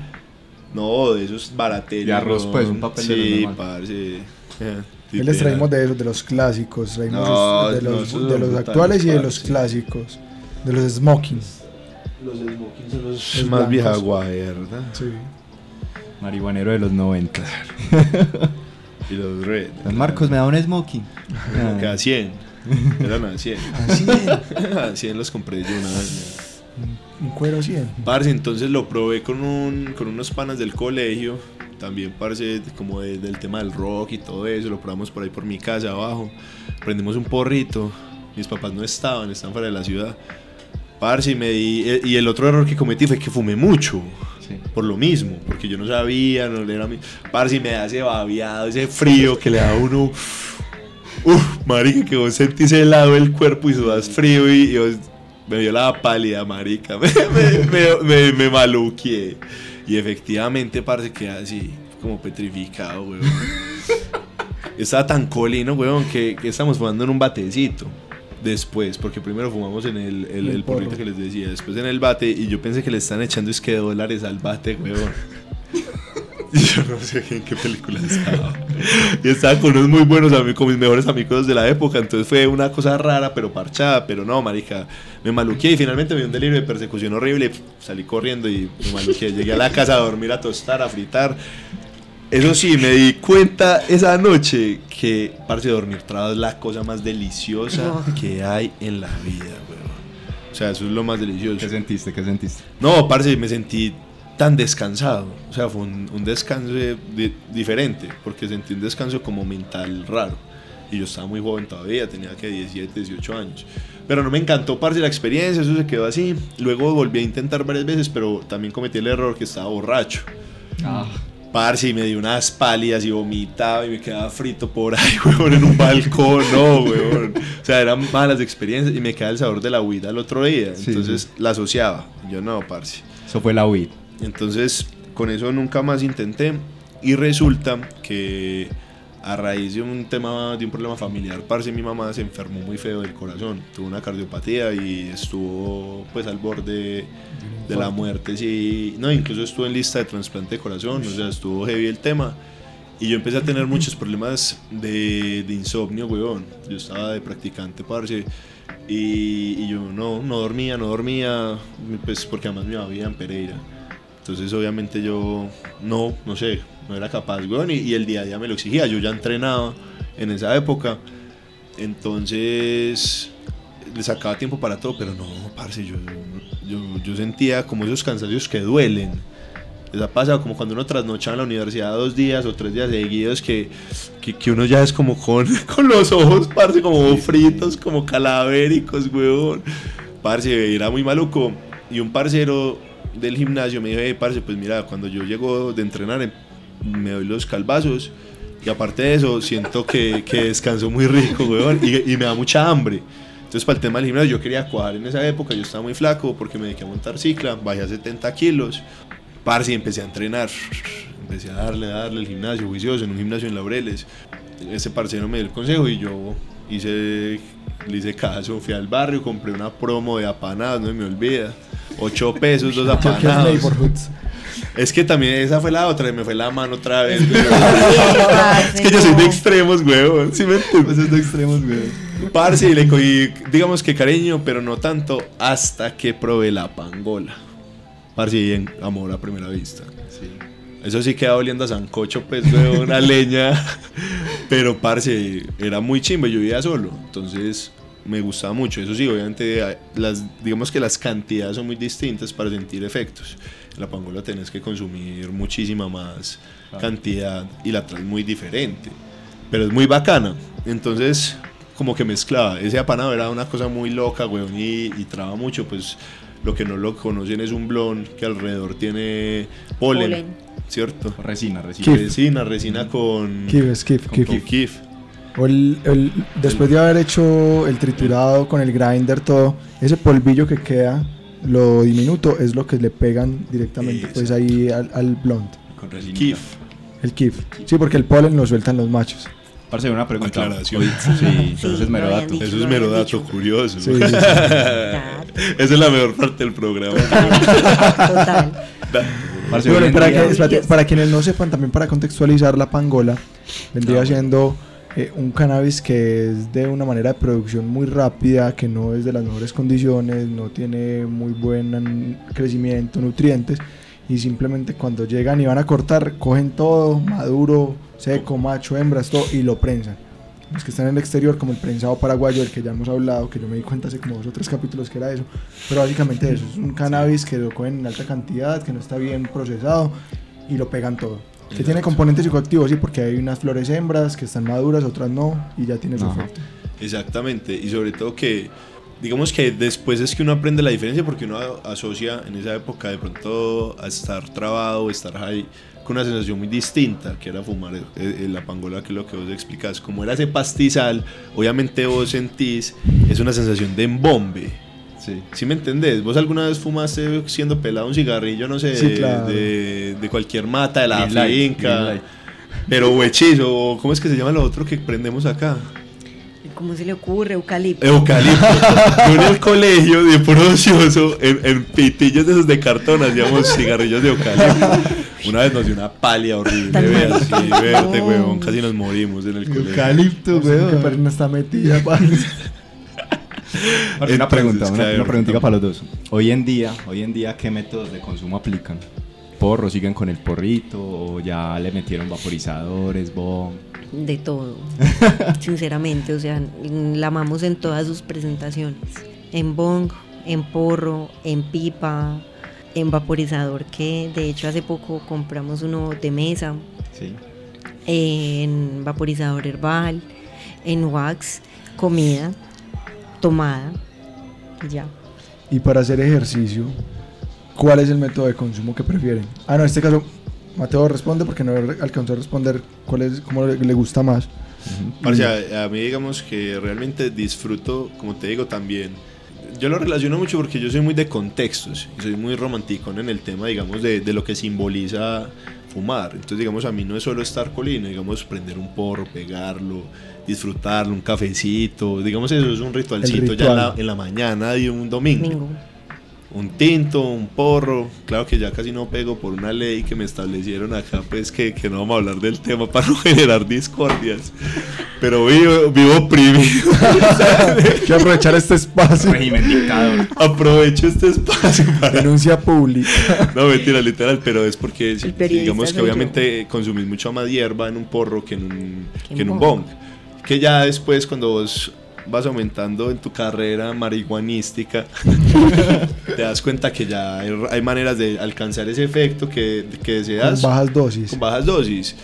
No, de esos barateros. De arroz, pues, un papel de los Sí, parce. Eh, les traímos de esos, de los clásicos, traímos No, de los, de los actuales y de los clásicos, de los smokings. Los smokings son los, Los más vieja guarda. Sí. Marihuanero de los 90. Y los red. Marcos, me da un smoking. Que a 100. Eran a 100. Así a 100 los compré yo una vez. un cuero 100. Parce, entonces lo probé con, un, con unos panas del colegio. También, parce, como de- del tema del rock y todo eso. Lo probamos por ahí por mi casa abajo. Prendimos un porrito. Mis papás no estaban, estaban fuera de la ciudad. Parce, y me di. eh, Y el otro error que cometí fue que fumé mucho. Sí. Por lo mismo, porque yo no sabía, no era mi. Parce, y me da ese babeado, ese frío que le da a uno. Uf, marica, que vos sentís helado el cuerpo y sudas frío y, y vos- me dio la pálida, marica. Me, me, me, me, me maluqué. Y efectivamente, parce, queda así, como petrificado, weón. Estaba tan colino, weón, que, que estamos fumando en un batecito. Después, porque primero fumamos en el, el, El el porrito porro. que les decía, después en el bate, y yo pensé que le están echando es que dólares al bate, weón. Y yo no sé en qué película estaba. Y estaba con unos muy buenos amigos, con mis mejores amigos de la época. Entonces fue una cosa rara, pero parchada. Pero no, marica, me maluqué y finalmente me dio un delirio de persecución horrible. Salí corriendo y me maluqué. Llegué a la casa a dormir, a tostar, a fritar. Eso sí, me di cuenta esa noche que, parce, dormir traba es la cosa más deliciosa No. que hay en la vida, weón. O sea, eso es lo más delicioso. ¿Qué sentiste? ¿Qué sentiste? No, parce, me sentí tan descansado. O sea, fue un, un descanso de- diferente, porque sentí un descanso como mental raro. Y yo estaba muy joven todavía, tenía que 17, 18 años. Pero no me encantó, parce, la experiencia, eso se quedó así. Luego volví a intentar varias veces, pero también cometí el error que estaba borracho. Ah, Parce, y me di unas pálidas y vomitaba y me quedaba frito por ahí, weón, en un balcón, no, weón. O sea, eran malas experiencias y me quedaba el sabor de la huida el otro día. Sí, Entonces la asociaba. Yo no, parce. eso fue la weed. Entonces, con eso nunca más intenté. Y resulta que a raíz de un tema, de un problema familiar, parce, mi mamá se enfermó muy feo del corazón. Tuvo una cardiopatía y estuvo pues al borde de la muerte. Sí, no, incluso estuvo en lista de trasplante de corazón, o sea, estuvo heavy el tema. Y yo empecé a tener muchos problemas de, de insomnio, weón. Yo estaba de practicante, parce. Y, y yo no, no dormía, no dormía, pues porque además mamá vivía en Pereira. Entonces obviamente yo no, no sé, no era capaz, weón, y, y el día a día me lo exigía. Yo ya entrenaba en esa época. Entonces le sacaba tiempo para todo, pero no, parce, yo, yo, yo sentía como esos cansancios que duelen. Les ha pasado como cuando uno trasnocha en la universidad dos días o tres días seguidos que, que, que uno ya es como con, con los ojos, parce, como fritos, como calavéricos, weón. Parce, era muy maluco. Y un parcero del gimnasio me dijo, hey, parce, pues mira, cuando yo llego de entrenar em- me doy los calvazos y aparte de eso siento que, que descanso muy rico, weón, y, me da mucha hambre. Entonces, para el tema del gimnasio, yo quería cuadrar en esa época. Yo estaba muy flaco porque me dediqué a montar cicla. Bajé a 70 kilos. Parce, y empecé a entrenar. Empecé a darle, a darle el gimnasio juicioso en un gimnasio en Laureles. Ese parcero me dio el consejo y yo hice, le hice caso. Fui al barrio, compré una promo de apanadas, no se me olvida. 8 pesos, dos que es. Es que también esa fue la otra, y me fue la mano otra vez. es que yo soy de extremos, weón. ¿Sí me entiendes? Esos de extremos, güey. Parce, y le cogí, digamos que cariño, pero no tanto, hasta que probé la pangola. Parce, y en amor a primera vista. Eso sí queda oliendo a sancocho, pues, weón, una leña. Pero, parce, era muy chimba, yo vivía solo. Entonces, me gustaba mucho. Eso sí, obviamente, las, digamos que las cantidades son muy distintas para sentir efectos. La pangola tenés que consumir muchísima más cantidad y la traes muy diferente. Pero es muy bacana. Entonces, como que mezclaba. Ese apanado era una cosa muy loca, weón, y, y traba mucho, pues lo que no lo conocen es un blon que alrededor tiene polen, Polen. ¿Cierto? Resina, resina. Kif. Resina, resina con, Kif, es kif, con kif. kif. O el- el- después de haber hecho el triturado con el grinder, todo, ese polvillo que queda, lo diminuto, es lo que le pegan directamente pues ahí al, al blond. Con resina. Kif. El kif. Sí, porque el polen lo sueltan los machos. Parce, una pregunta. Aclaración. Sí, entonces Sí, mero lo dato. habían dicho. Eso es mero dato curioso. Sí, sí, sí. Esa es la mejor parte del programa. Total. Bueno, para, que- espérate, para quienes no sepan, también para contextualizar, la pangola vendría Ah, siendo eh, un cannabis que es de una manera de producción muy rápida, que no es de las mejores condiciones, no tiene muy buen crecimiento, nutrientes, y simplemente cuando llegan y van a cortar, cogen todo, maduro, seco, macho, hembras, todo, y lo prensan. Los que están en el exterior, como el prensado paraguayo, del que ya hemos hablado, que yo me di cuenta hace como dos o tres capítulos que era eso. Pero básicamente eso, es un cannabis que lo cogen en alta cantidad, que no está bien procesado y lo pegan todo. Que tiene componentes psicoactivos, sí, porque hay unas flores hembras que están maduras, otras no, y ya tiene su efecto. Exactamente, y sobre todo que, digamos que después es que uno aprende la diferencia porque uno asocia en esa época de pronto a estar trabado, estar high, con una sensación muy distinta, que era fumar eh, eh, la pangola, que es lo que vos explicás. Como era ese pastizal, obviamente vos sentís, es una sensación de embombe. Sí. ¿Sí me entendés? ¿Vos alguna vez fumaste siendo pelado un cigarrillo, no sé, Sí, de, claro. de- de cualquier mata, de la finca? Pero o hechizo, o ¿cómo es que se llama lo otro que prendemos acá? ¿Cómo se le ocurre? Eucalipto. Eucalipto. Yo en el colegio, de puro ocioso, en, en pitillos de esos de cartón hacíamos cigarrillos de eucalipto. Una vez nos dio una palia horrible, vea, mal. sí, verde, No. huevón, casi nos morimos en el colegio. Eucalipto, Que persona está metida, parce. Parce, una Entonces, pregunta, una, claro, una preguntita no. para los dos. Hoy en día, hoy en día, ¿qué métodos de consumo aplican? ¿Porro? ¿Siguen con el porrito? ¿O ya le metieron vaporizadores, bomb? De todo. Sinceramente, o sea, la amamos en todas sus presentaciones. En bong, en porro, en pipa, en vaporizador, que de hecho hace poco compramos uno de mesa, Sí. en vaporizador herbal, en wax, comida, tomada, y ya. Y para hacer ejercicio, ¿cuál es el método de consumo que prefieren? Ah, no, en este caso, Mateo responde porque no alcanzó a responder cuál es, cómo le, le gusta más. Parce, a, a mí digamos que realmente disfruto, como te digo también, yo lo relaciono mucho porque yo soy muy de contextos, soy muy romántico en el tema, digamos, de, de lo que simboliza fumar. Entonces, digamos, a mí no es solo estar colino, digamos, prender un porro, pegarlo, disfrutarlo, un cafecito, digamos, eso es un ritualcito ya en la, ritual. en la mañana de un domingo. Domingo. Un tinto, un porro, claro que ya casi no pego por una ley que me establecieron acá, pues que, que no vamos a hablar del tema para no generar discordias, pero vivo, vivo oprimido. Quiero aprovechar este espacio. Régimen dictador. Aprovecho este espacio para... Denuncia pública. No, mentira, literal, pero es porque digamos que obviamente consumís mucho más hierba en un porro que en un, Que que en un bong. Que ya después cuando vos vas aumentando en tu carrera marihuanística, te das cuenta que ya hay, hay maneras de alcanzar ese efecto que, que Con deseas bajas dosis. con bajas dosis.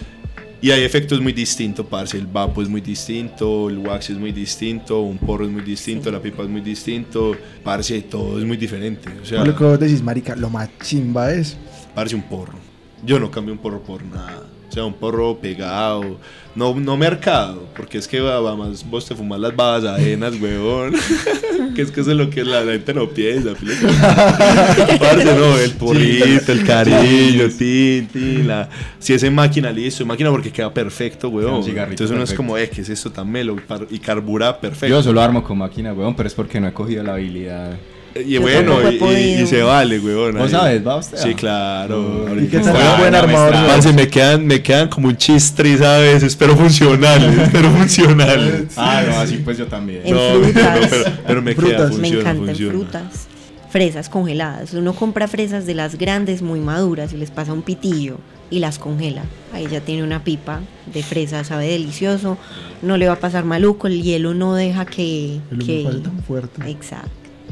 Y hay efectos muy distintos, parce. El vapo es muy distinto, el wax es muy distinto, un porro es muy distinto, la pipa es muy distinto. Parce, todo es muy diferente. O sea, Lo que vos decís, marica, lo más chimba es. parce, un porro. Yo no cambio un porro por nada. O sea, un porro pegado. No, no mercado, porque es que va, va más vos te fumas las babas ajenas, weón. que es que eso es lo que la gente no piensa. Parce, no, el porrito, el cariño, tin, tin, la... Si es en máquina, listo, en máquina porque queda perfecto, weón. Entonces uno es como, eh, ¿qué es esto tan melo? Y carbura perfecto. Yo solo armo con máquina, weón, pero es porque no he cogido la habilidad. Y Yo bueno, y, y- y se vale, weón. ¿Vos ahí. sabes, va usted? Sí, claro. Uy, ahorita que está- está un buen armador, me quedan, me quedan como un chistris a veces, pero funcionales, pero funcionales. Ah, no, así pues yo también. En No, frutas. no, pero, pero me Frutas. queda, me encantan funciona. frutas. Fresas congeladas. Uno compra fresas de las grandes muy maduras y les pasa un pitillo y las congela. Ahí ya tiene una pipa de fresa, sabe delicioso. No le va a pasar maluco, el hielo no deja que... El que- tan fuerte. Exacto.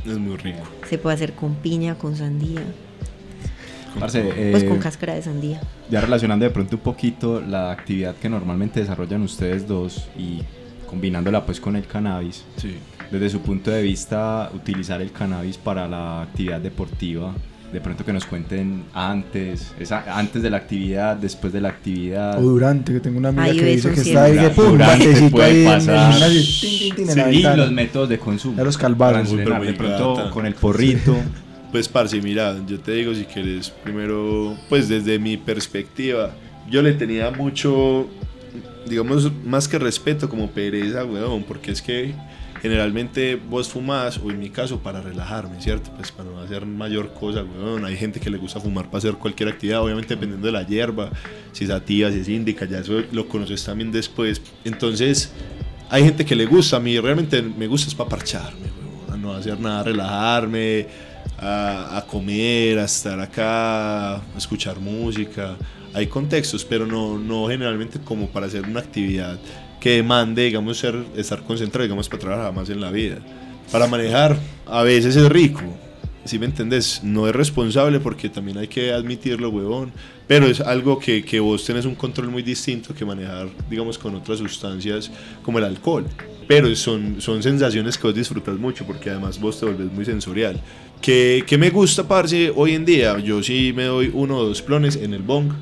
Es muy rico. Se puede hacer con piña, con sandía. Parce, eh, Pues con cáscara de sandía. ya relacionando de pronto un poquito la actividad que normalmente desarrollan ustedes dos y combinándola pues con el cannabis, Sí. desde su punto de vista, utilizar el cannabis para la actividad deportiva, de pronto que nos cuenten antes, esa, antes de la actividad, después de la actividad. O durante, que tengo una amiga Ay, que dice que está ahí es que pum, Durante batecito puede ahí en tin, tin, tin, en la y los métodos de consumo. Ya los calvados. Uy, pero entrenar, de muy pronto con el porrito. Pues, parce, mira, yo te digo si quieres, primero, pues desde mi perspectiva, yo le tenía mucho, digamos, más que respeto, como pereza, weón, porque es que generalmente vos fumás, o en mi caso, para relajarme, ¿cierto? Pues para no hacer mayor cosa, weón. Hay gente que le gusta fumar para hacer cualquier actividad, obviamente dependiendo de la hierba, si es ativa, si es índica, ya eso lo conoces también después. Entonces, hay gente que le gusta, a mí realmente me gusta es para parcharme, weón, a no hacer nada, relajarme, a, a comer, a estar acá, a escuchar música. Hay contextos, pero no, no generalmente como para hacer una actividad que demande, digamos, ser, estar concentrado, digamos, para trabajar más en la vida. Para manejar, a veces es rico, si me entendés, no es responsable porque también hay que admitirlo, huevón, pero es algo que, que vos tenés un control muy distinto que manejar, digamos, con otras sustancias como el alcohol. Pero son, son sensaciones que vos disfrutas mucho porque además vos te volvés muy sensorial. Que, que me gusta, parce, hoy en día, yo sí me doy uno o dos plones en el bong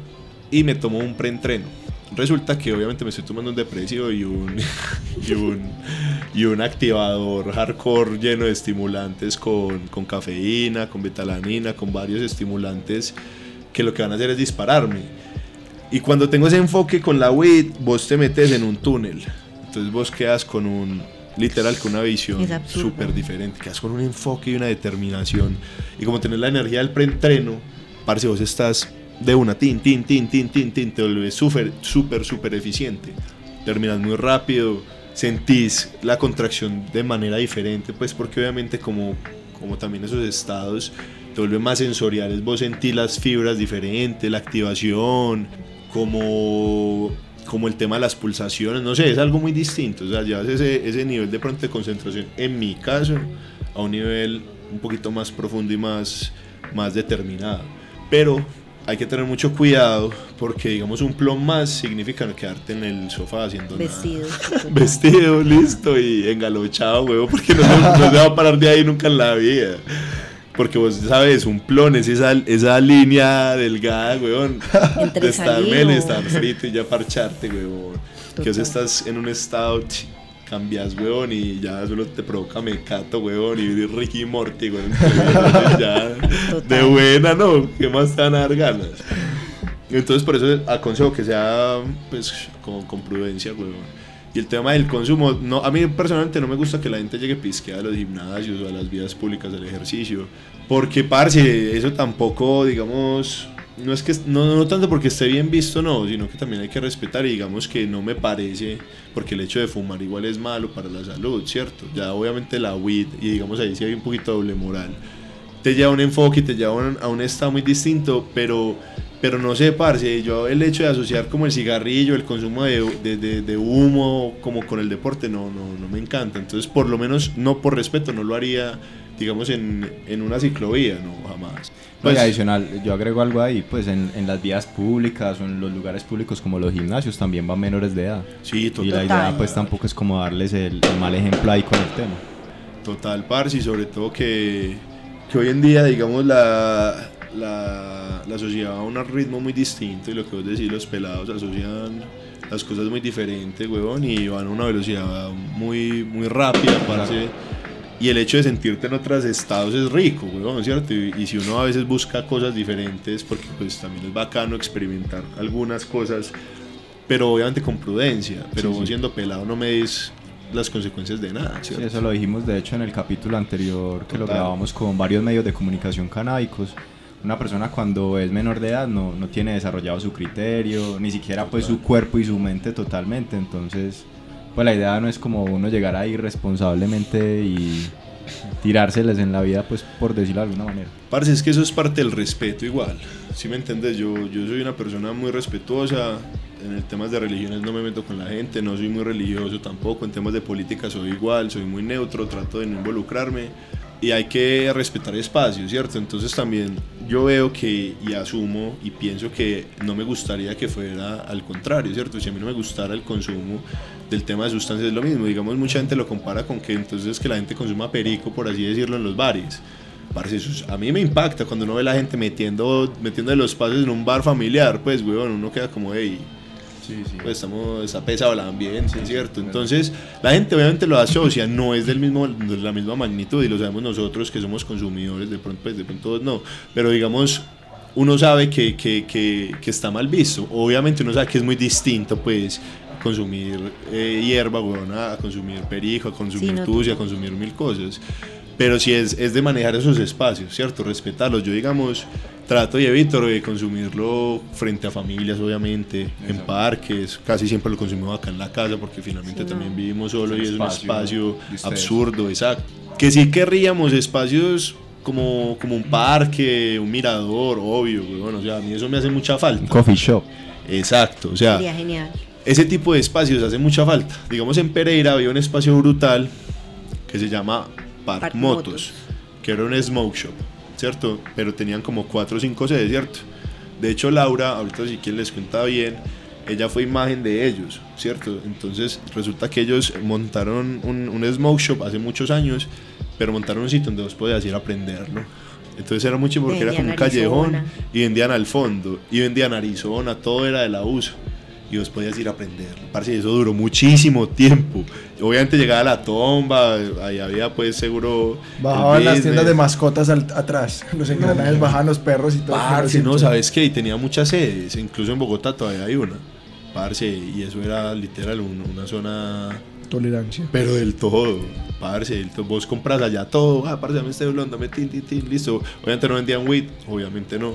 y me tomo un preentreno. Resulta que obviamente me estoy tomando un depresivo y un, y un, y un activador hardcore lleno de estimulantes con, con cafeína, con betalanina, con varios estimulantes que lo que van a hacer es dispararme. Y cuando tengo ese enfoque con la weed, vos te metes en un túnel. Entonces vos quedas con un, literal, con una visión súper diferente. Quedas con un enfoque y una determinación. Y como tenés la energía del preentreno, parce, vos estás de una, tin, tin, tin, tin, tin, tin, te vuelves súper, súper, súper eficiente. Terminas muy rápido, sentís la contracción de manera diferente, pues porque obviamente como, como también esos estados te vuelven más sensoriales, vos sentís las fibras diferentes, la activación, como, como el tema de las pulsaciones, no sé, es algo muy distinto, o sea, llevas ese, ese nivel de pronto de concentración, en mi caso, a un nivel un poquito más profundo y más, más determinado. Pero hay que tener mucho cuidado porque, digamos, un plom más significa no quedarte en el sofá haciendo Vestido. nada. Vestido, listo y engalochado, huevo, porque no, se- no se va a parar de ahí nunca en la vida. Porque vos sabes, un plon es esa, esa línea delgada. Entre de estar o- estar frito y ya parcharte, weón. Que vos estás en un estado, cambias, weón, y ya solo te provoca mecato, weón, y Ricky Morty, weón. ya, de buena, ¿no? ¿Qué más te van a dar ganas? Entonces, por eso aconsejo que sea, pues, con, con prudencia, weón. Y el tema del consumo, no, a mí personalmente no me gusta que la gente llegue pisqueada a los gimnasios o a las vías públicas del ejercicio. Porque, parce, eso tampoco, digamos, no es que, no, no tanto porque esté bien visto, no, sino que también hay que respetar y digamos que no me parece, porque el hecho de fumar igual es malo para la salud, ¿cierto? Ya obviamente la weed, y digamos ahí sí hay un poquito doble moral, te lleva un enfoque y te lleva a un, a un estado muy distinto, pero, pero no sé, parce, yo el hecho de asociar como el cigarrillo, el consumo de, de, de- de humo, como con el deporte, no, no, no me encanta. Entonces, por lo menos, no por respeto, no lo haría, digamos, en, en una ciclovía, no, jamás. Y Pues, adicional, yo agrego algo ahí, pues en, en las vías públicas o en los lugares públicos como los gimnasios también van menores de edad. sí, Y total. la idea pues tampoco es como darles el, el mal ejemplo ahí con el tema. Total, parce, y sobre todo que, que hoy en día, digamos, la, la, la sociedad va a un ritmo muy distinto y lo que vos decís, los pelados asocian las cosas muy diferentes, huevón, y van a una velocidad muy, muy rápida, parce. Y el hecho de sentirte en otros estados es rico, huevón, ¿cierto? Y, y si uno a veces busca cosas diferentes, porque pues también es bacano experimentar algunas cosas, pero obviamente con prudencia, pero vos siendo pelado no medís las consecuencias de nada, Sí, ¿cierto? eso lo dijimos de hecho en el capítulo anterior que lo Total. grabamos con varios medios de comunicación canábicos. Una persona cuando es menor de edad no, no tiene desarrollado su criterio, ni siquiera pues su cuerpo y su mente totalmente. Entonces, pues la idea no es como uno llegar ahí responsablemente y tirárseles en la vida, pues por decirlo de alguna manera. Parce, es que eso es parte del respeto igual. Si me entiendes, yo, yo soy una persona muy respetuosa. En el temas de religiones no me meto con la gente, no soy muy religioso tampoco. En temas de política soy igual, soy muy neutro, trato de no involucrarme. Y hay que respetar espacios, ¿cierto? Entonces también yo veo que y asumo y pienso que no me gustaría que fuera al contrario, ¿cierto? Si a mí no me gustara el consumo del tema de sustancias es lo mismo. Digamos, mucha gente lo compara con que entonces que la gente consuma perico, por así decirlo, en los bares. A mí me impacta cuando uno ve a la gente metiendo, metiendo los pases en un bar familiar, pues, weón, uno queda como, hey, Sí, sí. pues estamos, está pesado el ambiente, ¿cierto? Entonces, la gente obviamente lo asocia, no es del mismo, de la misma magnitud y lo sabemos nosotros que somos consumidores, de pronto, pues de pronto no, pero digamos, uno sabe que, que, que, que está mal visto, obviamente uno sabe que es muy distinto, pues, consumir eh, hierba, weón, a consumir perico, a consumir no, tucia, a consumir mil cosas. Pero sí es, es de manejar esos espacios, ¿cierto? Respetarlos. Yo, digamos, trato y evito de consumirlo frente a familias, obviamente, en parques. Casi siempre lo consumimos acá en la casa porque finalmente Sí, no. también vivimos solo Es y un es un espacio absurdo, exacto. Que sí querríamos espacios como, como un parque, un mirador, obvio, bueno, o sea, a mí eso me hace mucha Un falta. coffee shop. Exacto, o sea, Sería genial. ese tipo de espacios hace mucha falta. Digamos en Pereira había un espacio brutal que se llama Park, Park Motos, Motos. que era un smoke shop, ¿cierto? Pero tenían como 4 o 5 sedes, ¿cierto? De hecho Laura, ahorita si quien les cuenta bien, ella fue imagen de ellos, ¿cierto? Entonces resulta que ellos montaron un, un smoke shop hace muchos años, pero montaron un sitio donde vos podías ir a aprenderlo. Entonces era mucho porque era como un callejón y vendían al fondo y vendían Arizona, todo era de la uso y vos podías ir a aprenderlo. Parce, eso duró muchísimo tiempo. Obviamente llegaba a la tomba, ahí había pues seguro. Bajaban las tiendas de mascotas al- atrás. Los engranajes bajaban los perros y todo. Parce, no, ¿sabes qué? Y tenía muchas sedes, incluso en Bogotá todavía hay una. Parce, y eso era literal un- una zona, Tolerancia. pero del todo. Parce, del todo. vos compras allá todo. Ah, parce, dame este blond, dame tin, tin, tin, listo. Obviamente no vendían weed, obviamente no.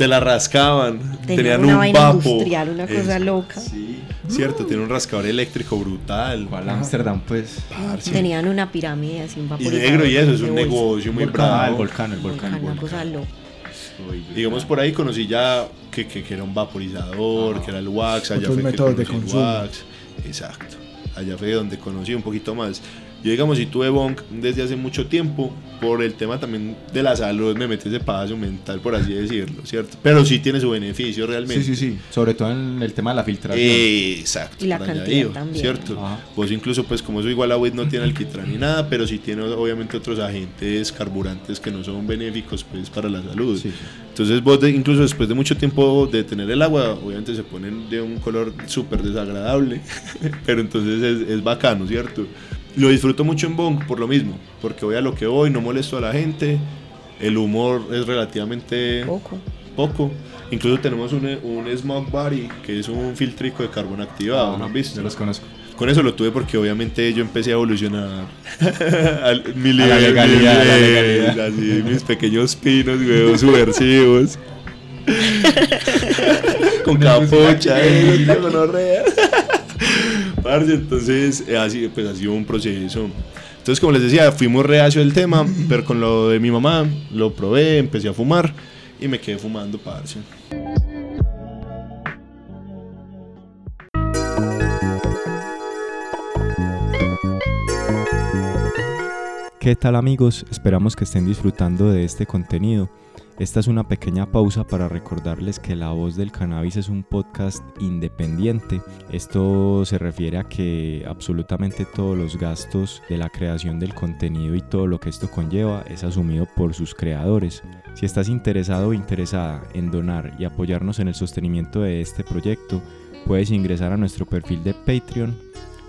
Te la rascaban, Tenían tenían una un vaina vapo. industrial, una cosa loca. Sí, cierto, tiene un rascador eléctrico brutal. Igual Ámsterdam, pues. Parce. Tenían una pirámide así, un Y vaporizador negro y eso, es de un bolsa. negocio muy Volcán, bravo. el volcán, el volcán. Volcán, una cosa loca. Digamos por ahí conocí ya que, que, que era un vaporizador, que era el wax, allá Otros fue que métodos de conocí el consumo. wax. Exacto. Allá fue donde conocí un poquito más. Yo digamos, si tuve bong desde hace mucho tiempo, por el tema también de la salud, me metí ese paso mental, por así decirlo, ¿cierto? Pero sí tiene su beneficio realmente. Sí, sí, sí. Sobre todo en el tema de la filtración. Exacto. Y la cantidad iba, también. ¿Cierto? Ajá. Vos incluso, pues como eso igual la WIT no tiene alquitrán ni nada, pero sí tiene obviamente otros agentes carburantes que no son benéficos pues para la salud. Sí. Entonces vos de- incluso después de mucho tiempo de tener el agua, obviamente se ponen de un color súper desagradable, pero entonces es, es bacano, ¿cierto? Lo disfruto mucho en Bong por lo mismo, porque voy a lo que voy, no molesto a la gente, el humor es relativamente Poco. poco. Incluso tenemos un, un Smog Body, que es un filtrico de carbón activado, ¿no han visto? Yo los conozco. Con eso lo tuve porque obviamente yo empecé a evolucionar al, mi A la legalidad, mi a la nivel, legalidad. así, mis pequeños pinos, weón, subversivos. Con capucha, eh, gonorrea. Parce, entonces, eh, así, pues ha sido un proceso. Entonces, como les decía, fuimos reacio del tema, pero con lo de mi mamá, lo probé, empecé a fumar y me quedé fumando, parce. ¿Qué tal amigos? Esperamos que estén disfrutando de este contenido. Esta es una pequeña pausa para recordarles que La Voz del Cannabis es un podcast independiente. Esto se refiere a que absolutamente todos los gastos de la creación del contenido y todo lo que esto conlleva es asumido por sus creadores. Si estás interesado o interesada en donar y apoyarnos en el sostenimiento de este proyecto, puedes ingresar a nuestro perfil de Patreon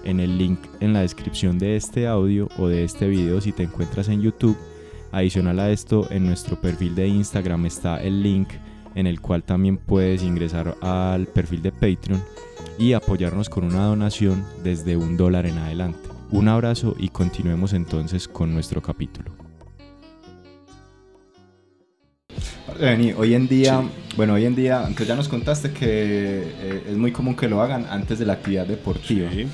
en el link en la descripción de este audio o de este video si te encuentras en YouTube Adicional a esto, en nuestro perfil de Instagram está el link en el cual también puedes ingresar al perfil de Patreon y apoyarnos con una donación desde un dólar en adelante. Un abrazo y continuemos entonces con nuestro capítulo. Hoy en día, bueno, hoy en día, aunque ya nos contaste que eh, es muy común que lo hagan antes de la actividad deportiva. Sí.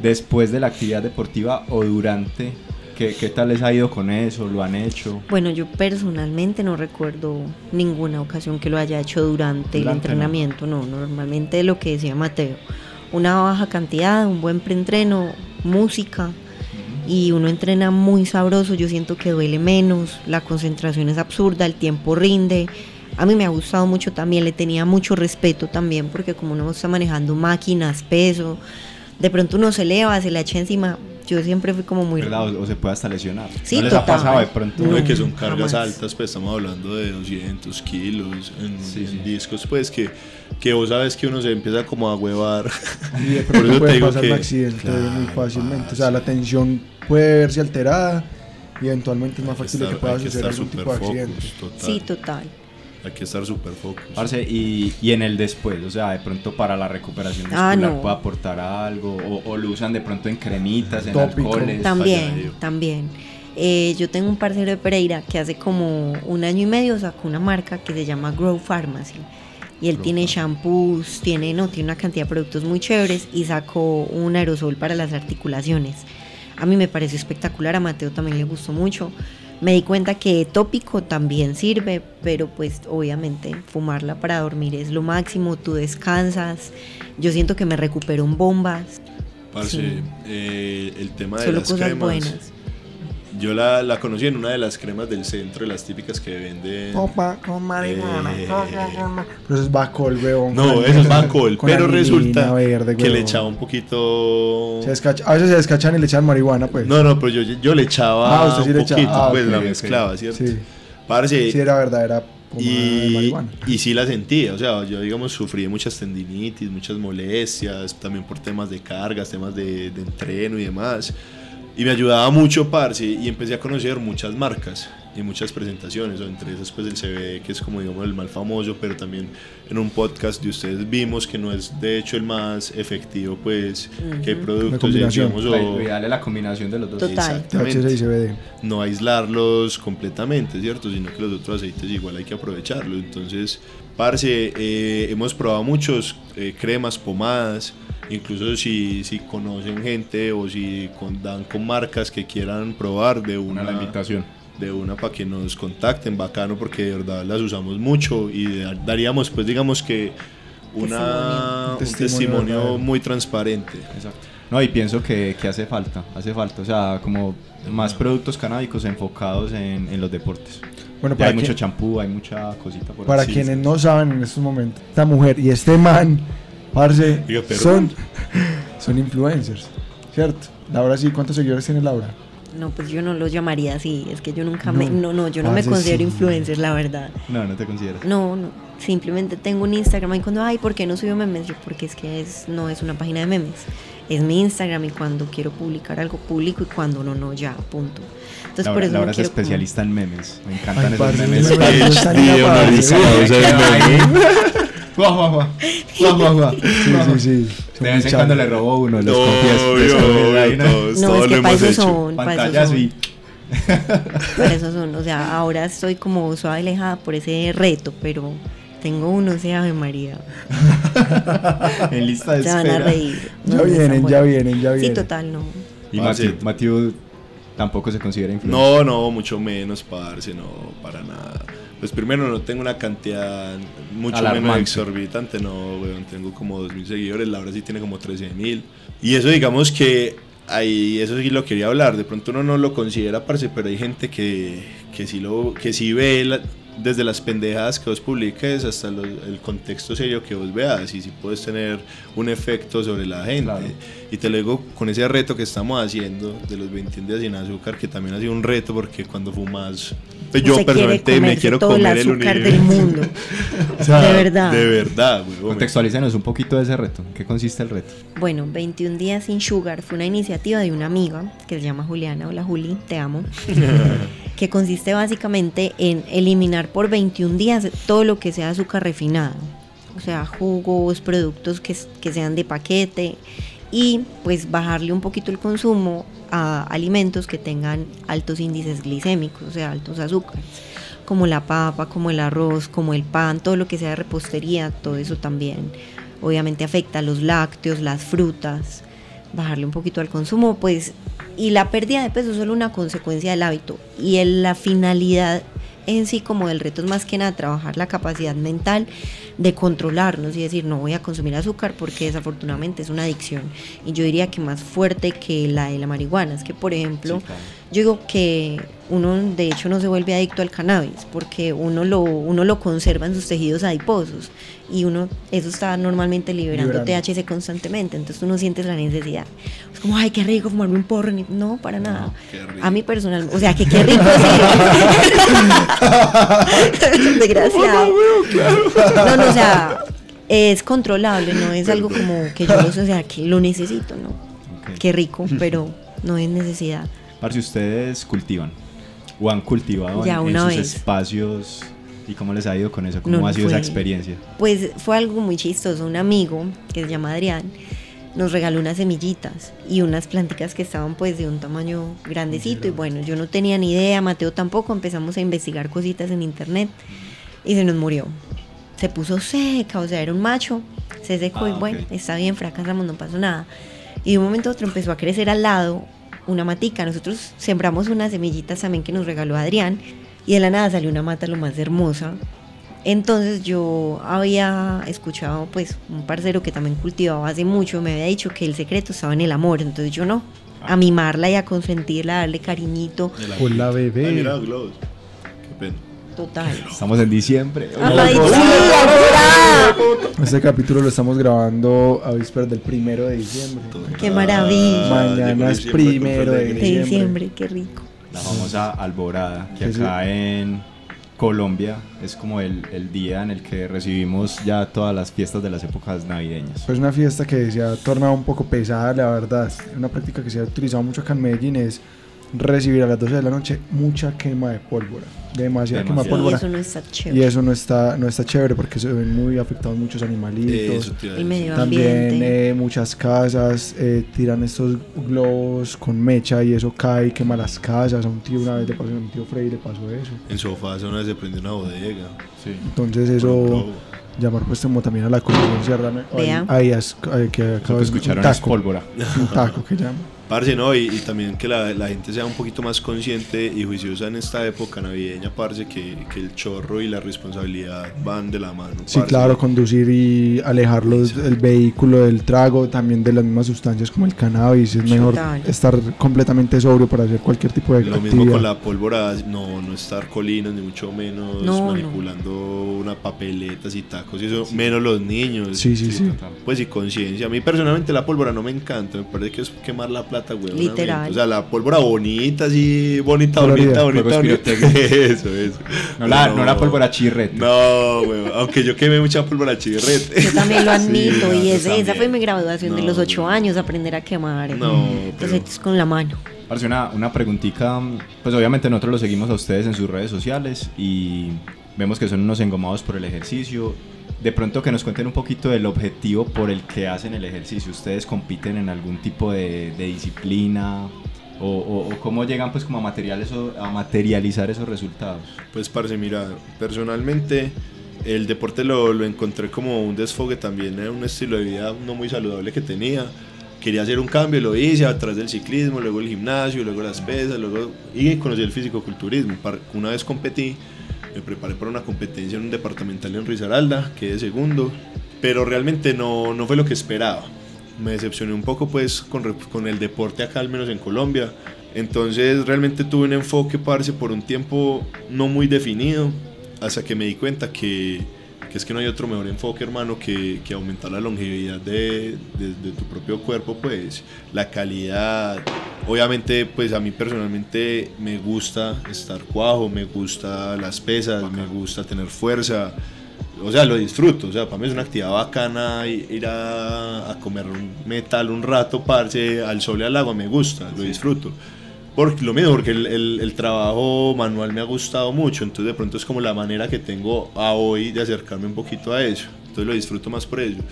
Después de la actividad deportiva o durante, ¿qué, ¿qué tal les ha ido con eso? ¿Lo han hecho? Bueno, yo personalmente no recuerdo ninguna ocasión que lo haya hecho durante, el Durante, no. entrenamiento, no. normalmente lo que decía Mateo, una baja cantidad, un buen preentreno, música y uno entrena muy sabroso, yo siento que duele menos, la concentración es absurda, el tiempo rinde. A mí me ha gustado mucho también, le tenía mucho respeto también porque como uno está manejando máquinas, peso, de pronto uno se eleva, se le echa encima. Yo siempre fui como muy ¿Verdad? O, o se puede hasta lesionar. Sí, ¿No les ha total. pasado de pronto? No. Uy, que son cargas jamás. altas, pues estamos hablando de 200 kilos en, Sí, en sí. discos, pues que, que vos sabes que uno se empieza como a huevar. Y de Por eso te puede digo pasar que- un accidente Claro, muy fácilmente. O sea, la tensión puede verse alterada y eventualmente es más fácil que Estar- pueda que suceder estar algún tipo de focus, accidente. total. Sí, total. Hay que estar super focus. Parce, y, y en el después, o sea, de pronto para la recuperación Ah, muscular no. puede aportar algo, o, o lo usan de pronto en cremitas, en Tópico. alcoholes. También, falladero. también. Eh, yo tengo un parcero de Pereira que hace como un año y medio sacó una marca que se llama Grow Pharmacy. Y él Grow tiene shampoos, tiene, no, tiene una cantidad de productos muy chéveres y sacó un aerosol para las articulaciones. A mí me pareció espectacular, a Mateo también le gustó mucho. Me di cuenta que tópico también sirve, pero pues obviamente fumarla para dormir es lo máximo, tú descansas. Yo siento que me recupero en bombas, Parce, Sí. eh, el tema de solo las cosas cremas. buenas. Yo la, la conocí en una de las cremas del centro, de las típicas que venden. Con marihuana. Eh. con ma- Pero eso es Bacol, weón. No, eso es Bacol, pero resulta verde, que le echaba un poquito. Se descacha- a veces se descachan y le echan marihuana, pues. No, no, pero yo, yo le echaba Ah, usted sí un le echaba. poquito, Ah, pues la mezclaba, ¿cierto? Sí, Parce, sí era verdadera pomada de y, marihuana. y sí la sentía, o sea, yo digamos sufrí muchas tendinitis, muchas molestias, también por temas de cargas, temas de, de entreno y demás. Y me ayudaba mucho, parce, y empecé a conocer muchas marcas y muchas presentaciones, o entre esas pues el CBD, que es como digamos el más famoso, pero también en un podcast de ustedes vimos que no es de hecho el más efectivo, pues, que hay productos, digamos, o- ideal es la combinación de los dos. Total. Exactamente y CBD. no aislarlos completamente, ¿cierto? Sino que los otros aceites igual hay que aprovecharlos. Entonces, parce, eh, hemos probado muchos eh, cremas, pomadas, incluso si, si conocen gente o si con- dan con marcas que quieran probar de Una una, la invitación. De una para que nos contacten, bacano, porque de verdad las usamos mucho y da- daríamos pues digamos que una, Testimonio. un Testimonio muy transparente. Exacto. No, y pienso que, que hace falta, hace falta, o sea, como más productos canábicos enfocados en, en los deportes. Bueno, para, hay mucho champú, hay mucha cosita por para quienes no saben en estos momentos, esta mujer y este man, parce, son, son influencers, ¿cierto? Laura sí, ¿cuántos seguidores tiene Laura? No, pues yo no lo llamaría así. Es que yo nunca me. No, No, yo no me considero sí. influencer, la verdad. No, no te consideras. No, no. Simplemente tengo un Instagram y cuando, ay, ¿por qué no subo memes? Yo, porque es que es, no es una página de memes. Es mi Instagram y cuando quiero publicar algo publico y cuando no, no, ya, punto. Entonces Laura, por eso Laura no es especialista en memes. Me encantan Ay, esos parce, memes. Guau, guau, guau. Guau, guau, guau. Sí, sí, sí. De vez en cuando le robo uno, los No, confieso. les obvio, confieso, ahí, obvio, ¿no? todos, No, todos es lo que para hemos eso hecho. son, para eso Pantallazo son, y... para eso son. O sea, ahora estoy como suave alejada por ese reto, pero tengo uno, sea Ave María. en lista de Se van a espera. reír. Ya No, no vienen, ya vienen, ya Sí, vienen. total, no. Y Matthew tampoco se considera influencer. No, no, mucho menos, parce, no, para nada. Pues primero no tengo una cantidad mucho menos Alarmante. exorbitante, no, weón, tengo como 2.000 seguidores, Laura sí tiene como 13.000. Y eso digamos que ahí, eso sí lo quería hablar, de pronto uno no lo considera, parce, pero hay gente que, que sí, lo, que sí ve la- desde las pendejadas que vos publiques hasta el contexto serio que vos veas y si puedes tener un efecto sobre la gente. Claro. Y te lo digo con ese reto que estamos haciendo de los 21 días sin azúcar, que también ha sido un reto porque cuando fumas, pues yo personalmente me quiero todo el comer el azúcar universo. del mundo. O sea, De verdad. De verdad. Contextualícenos un poquito de ese reto. ¿En qué consiste el reto? Bueno, 21 días sin sugar fue una iniciativa de una amiga que se llama Juliana. Hola Juli, te amo. que consiste básicamente en eliminar por 21 días todo lo que sea azúcar refinado. O sea, jugos, productos que, que sean de paquete y pues bajarle un poquito el consumo a alimentos que tengan altos índices glicémicos, o sea, altos azúcares, como la papa, como el arroz, como el pan, todo lo que sea de repostería, todo eso también obviamente afecta a los lácteos, las frutas, bajarle un poquito al consumo, pues, y la pérdida de peso es solo una consecuencia del hábito. Y el- la finalidad en sí como del reto es más que nada trabajar la capacidad mental de controlarnos y decir no voy a consumir azúcar porque desafortunadamente es una adicción. Y yo diría que más fuerte que la de la marihuana. Es que, por ejemplo, yo digo que uno de hecho no se vuelve adicto al cannabis porque uno lo, uno lo conserva en sus tejidos adiposos y uno eso está normalmente liberando Liberando. THC constantemente, entonces tú no sientes la necesidad. Es como, ay, qué rico fumarme un porro. No, para nada. A mí personalmente, o sea, que qué rico sí. Desgraciado. No, no, o sea, es controlable, no es algo como que yo, o sea, que lo necesito, ¿no? Qué rico, pero no es necesidad. Parce, ustedes cultivan o han cultivado Ya en, en una sus vez. espacios y cómo les ha ido con eso, cómo No, ha sido esa experiencia. Pues fue algo muy chistoso. Un amigo que se llama Adrián nos regaló unas semillitas y unas planticas que estaban pues de un tamaño grandecito y bueno, yo no tenía ni idea, Mateo tampoco, empezamos a investigar cositas en internet y se nos murió. Se puso seca, o sea, era un macho, se secó y Ah, bueno, ok. está bien, fracasamos, no pasó nada. Y de un momento a otro empezó a crecer al lado una matica. Nosotros sembramos unas semillitas también que nos regaló Adrián y de la nada salió una mata lo más hermosa. Entonces yo había escuchado pues un parcero que también cultivaba hace mucho, me había dicho que el secreto estaba en el amor, entonces yo no, a mimarla y a consentirla, a darle cariñito, Hola, Ay, bebé. mira, globos. Qué pena. total. Estamos en diciembre. Ay, chica, Este capítulo lo estamos grabando a vísperas del primero de diciembre. Qué maravilla. Mañana llegó es diciembre con primero de Fernet de diciembre, qué rico. La famosa alborada, que acá en Colombia es como el, el día en el que recibimos ya todas las fiestas de las épocas navideñas. Pues una fiesta que se ha tornado un poco pesada, la verdad. Una práctica que se ha utilizado mucho acá en Medellín es recibir a las 12 de la noche mucha quema de pólvora. Demasiada quema pólvora. eso no está Y chévere. eso no está, no está chévere porque se ven muy afectados muchos animalitos. Decir. medio También eh, muchas casas eh, tiran estos globos con mecha y eso cae y quema las casas. A un tío una vez le pasó, a mi tío Freddy le pasó eso. En sofá una vez se prendió una bodega. Sí. Entonces un eso llamar pues como también a la conciencia realmente. Ahí, ahí es- ahí que que de escucharon un es taco, pólvora. un taco que llama. Parce, no, y, y también que la, la gente sea un poquito más consciente y juiciosa en esta época navideña, parce, que, que el chorro y la responsabilidad van de la mano. Sí, parce. claro, conducir y alejarlos del vehículo, del trago, también de las mismas sustancias como el cannabis. Es mejor Total. estar completamente sobrio para hacer cualquier tipo de Lo actividad. mismo con la pólvora, no, no estar colinos, ni mucho menos No, no. manipulando una papeletas y tacos, y eso, menos los niños. Sí, sí, sí. total. Pues y conciencia. A mí personalmente la pólvora no me encanta, me parece que es quemar la plata, güey. Literal. O sea, la pólvora bonita, así, bonita, Colorida. bonita, bonita, bonita. Eso, eso. No la, no la pólvora chirrete. No, güey. Aunque yo quemé mucha pólvora chirrete. Yo también lo admito no, y ese- esa fue mi graduación de No, los ocho años, aprender a quemar. No, Entonces pero- es con la mano. Parce, una, una preguntita, pues obviamente nosotros los seguimos a ustedes en sus redes sociales y vemos que son unos engomados por el ejercicio. De pronto que nos cuenten un poquito del objetivo por el que hacen el ejercicio. ¿Ustedes compiten en algún tipo de, de disciplina? O, o- o cómo llegan pues como a, a materializar esos resultados? Pues, parce, mira, personalmente el deporte lo, lo encontré como un desfogue también, era un estilo de vida no muy saludable que tenía. Quería hacer un cambio, lo hice a través del ciclismo, luego el gimnasio, luego las pesas, luego y conocí el fisicoculturismo. Una vez competí, me preparé para una competencia en un departamental en Risaralda, quedé segundo, pero realmente no, no fue lo que esperaba. Me decepcioné un poco pues con, con el deporte acá, al menos en Colombia. Entonces realmente tuve un enfoque, parce, por un tiempo no muy definido hasta que me di cuenta que, que es que no hay otro mejor enfoque, hermano, que, que aumentar la longevidad de, de- de tu propio cuerpo, pues la calidad. Obviamente, pues a mí personalmente me gusta estar cuajo, me gusta las pesas, me gusta tener fuerza. O sea, lo disfruto, o sea, para mí es una actividad bacana ir a, a comer un metal un rato, parce, al sol y al agua, me gusta, lo disfruto. Porque lo mismo, porque el, el- trabajo manual me ha gustado mucho, entonces de pronto es como la manera que tengo a hoy de acercarme un poquito a eso, entonces lo disfruto más por ello.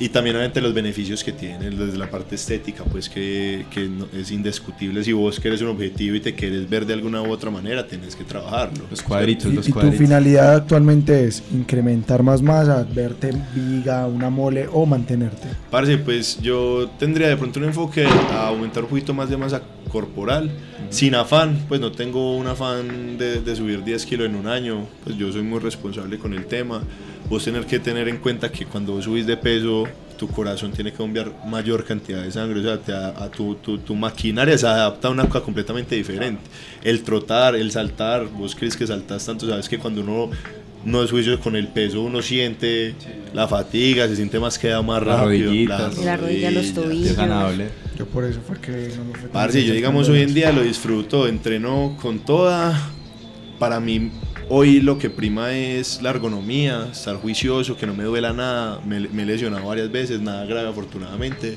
Y también obviamente los beneficios que tiene desde la parte estética, pues que, que no- es indiscutible. Si vos querés un objetivo y te quieres ver de alguna u otra manera, tenés que trabajarlo. Los cuadritos, Y, los y tu cuadritos. finalidad actualmente es incrementar más masa, verte viga, una mole o mantenerte. Parce, pues yo tendría de pronto un enfoque a aumentar un poquito más de masa corporal, sin afán, pues no tengo un afán de, de subir 10 kilos en un año, pues yo soy muy responsable con el tema. Vos tener que tener en cuenta que cuando vos subís de peso, tu corazón tiene que bombear mayor cantidad de sangre, o sea, te a, a tu, tu, tu maquinaria se adapta a una cosa completamente diferente. El trotar, el saltar, vos crees que saltas tanto, sabes que cuando uno no es juicio con el peso, uno siente la fatiga, se siente más queda más Las rápido. rodillitas. La rodilla, los tobillos. Es ganable. Yo por eso fue que no me fue tan Parce, yo digamos hoy en día lo disfruto, entreno con toda. Para mí, hoy lo que prima es la ergonomía, estar juicioso, que no me duela nada. Me, me he lesionado varias veces, nada grave afortunadamente.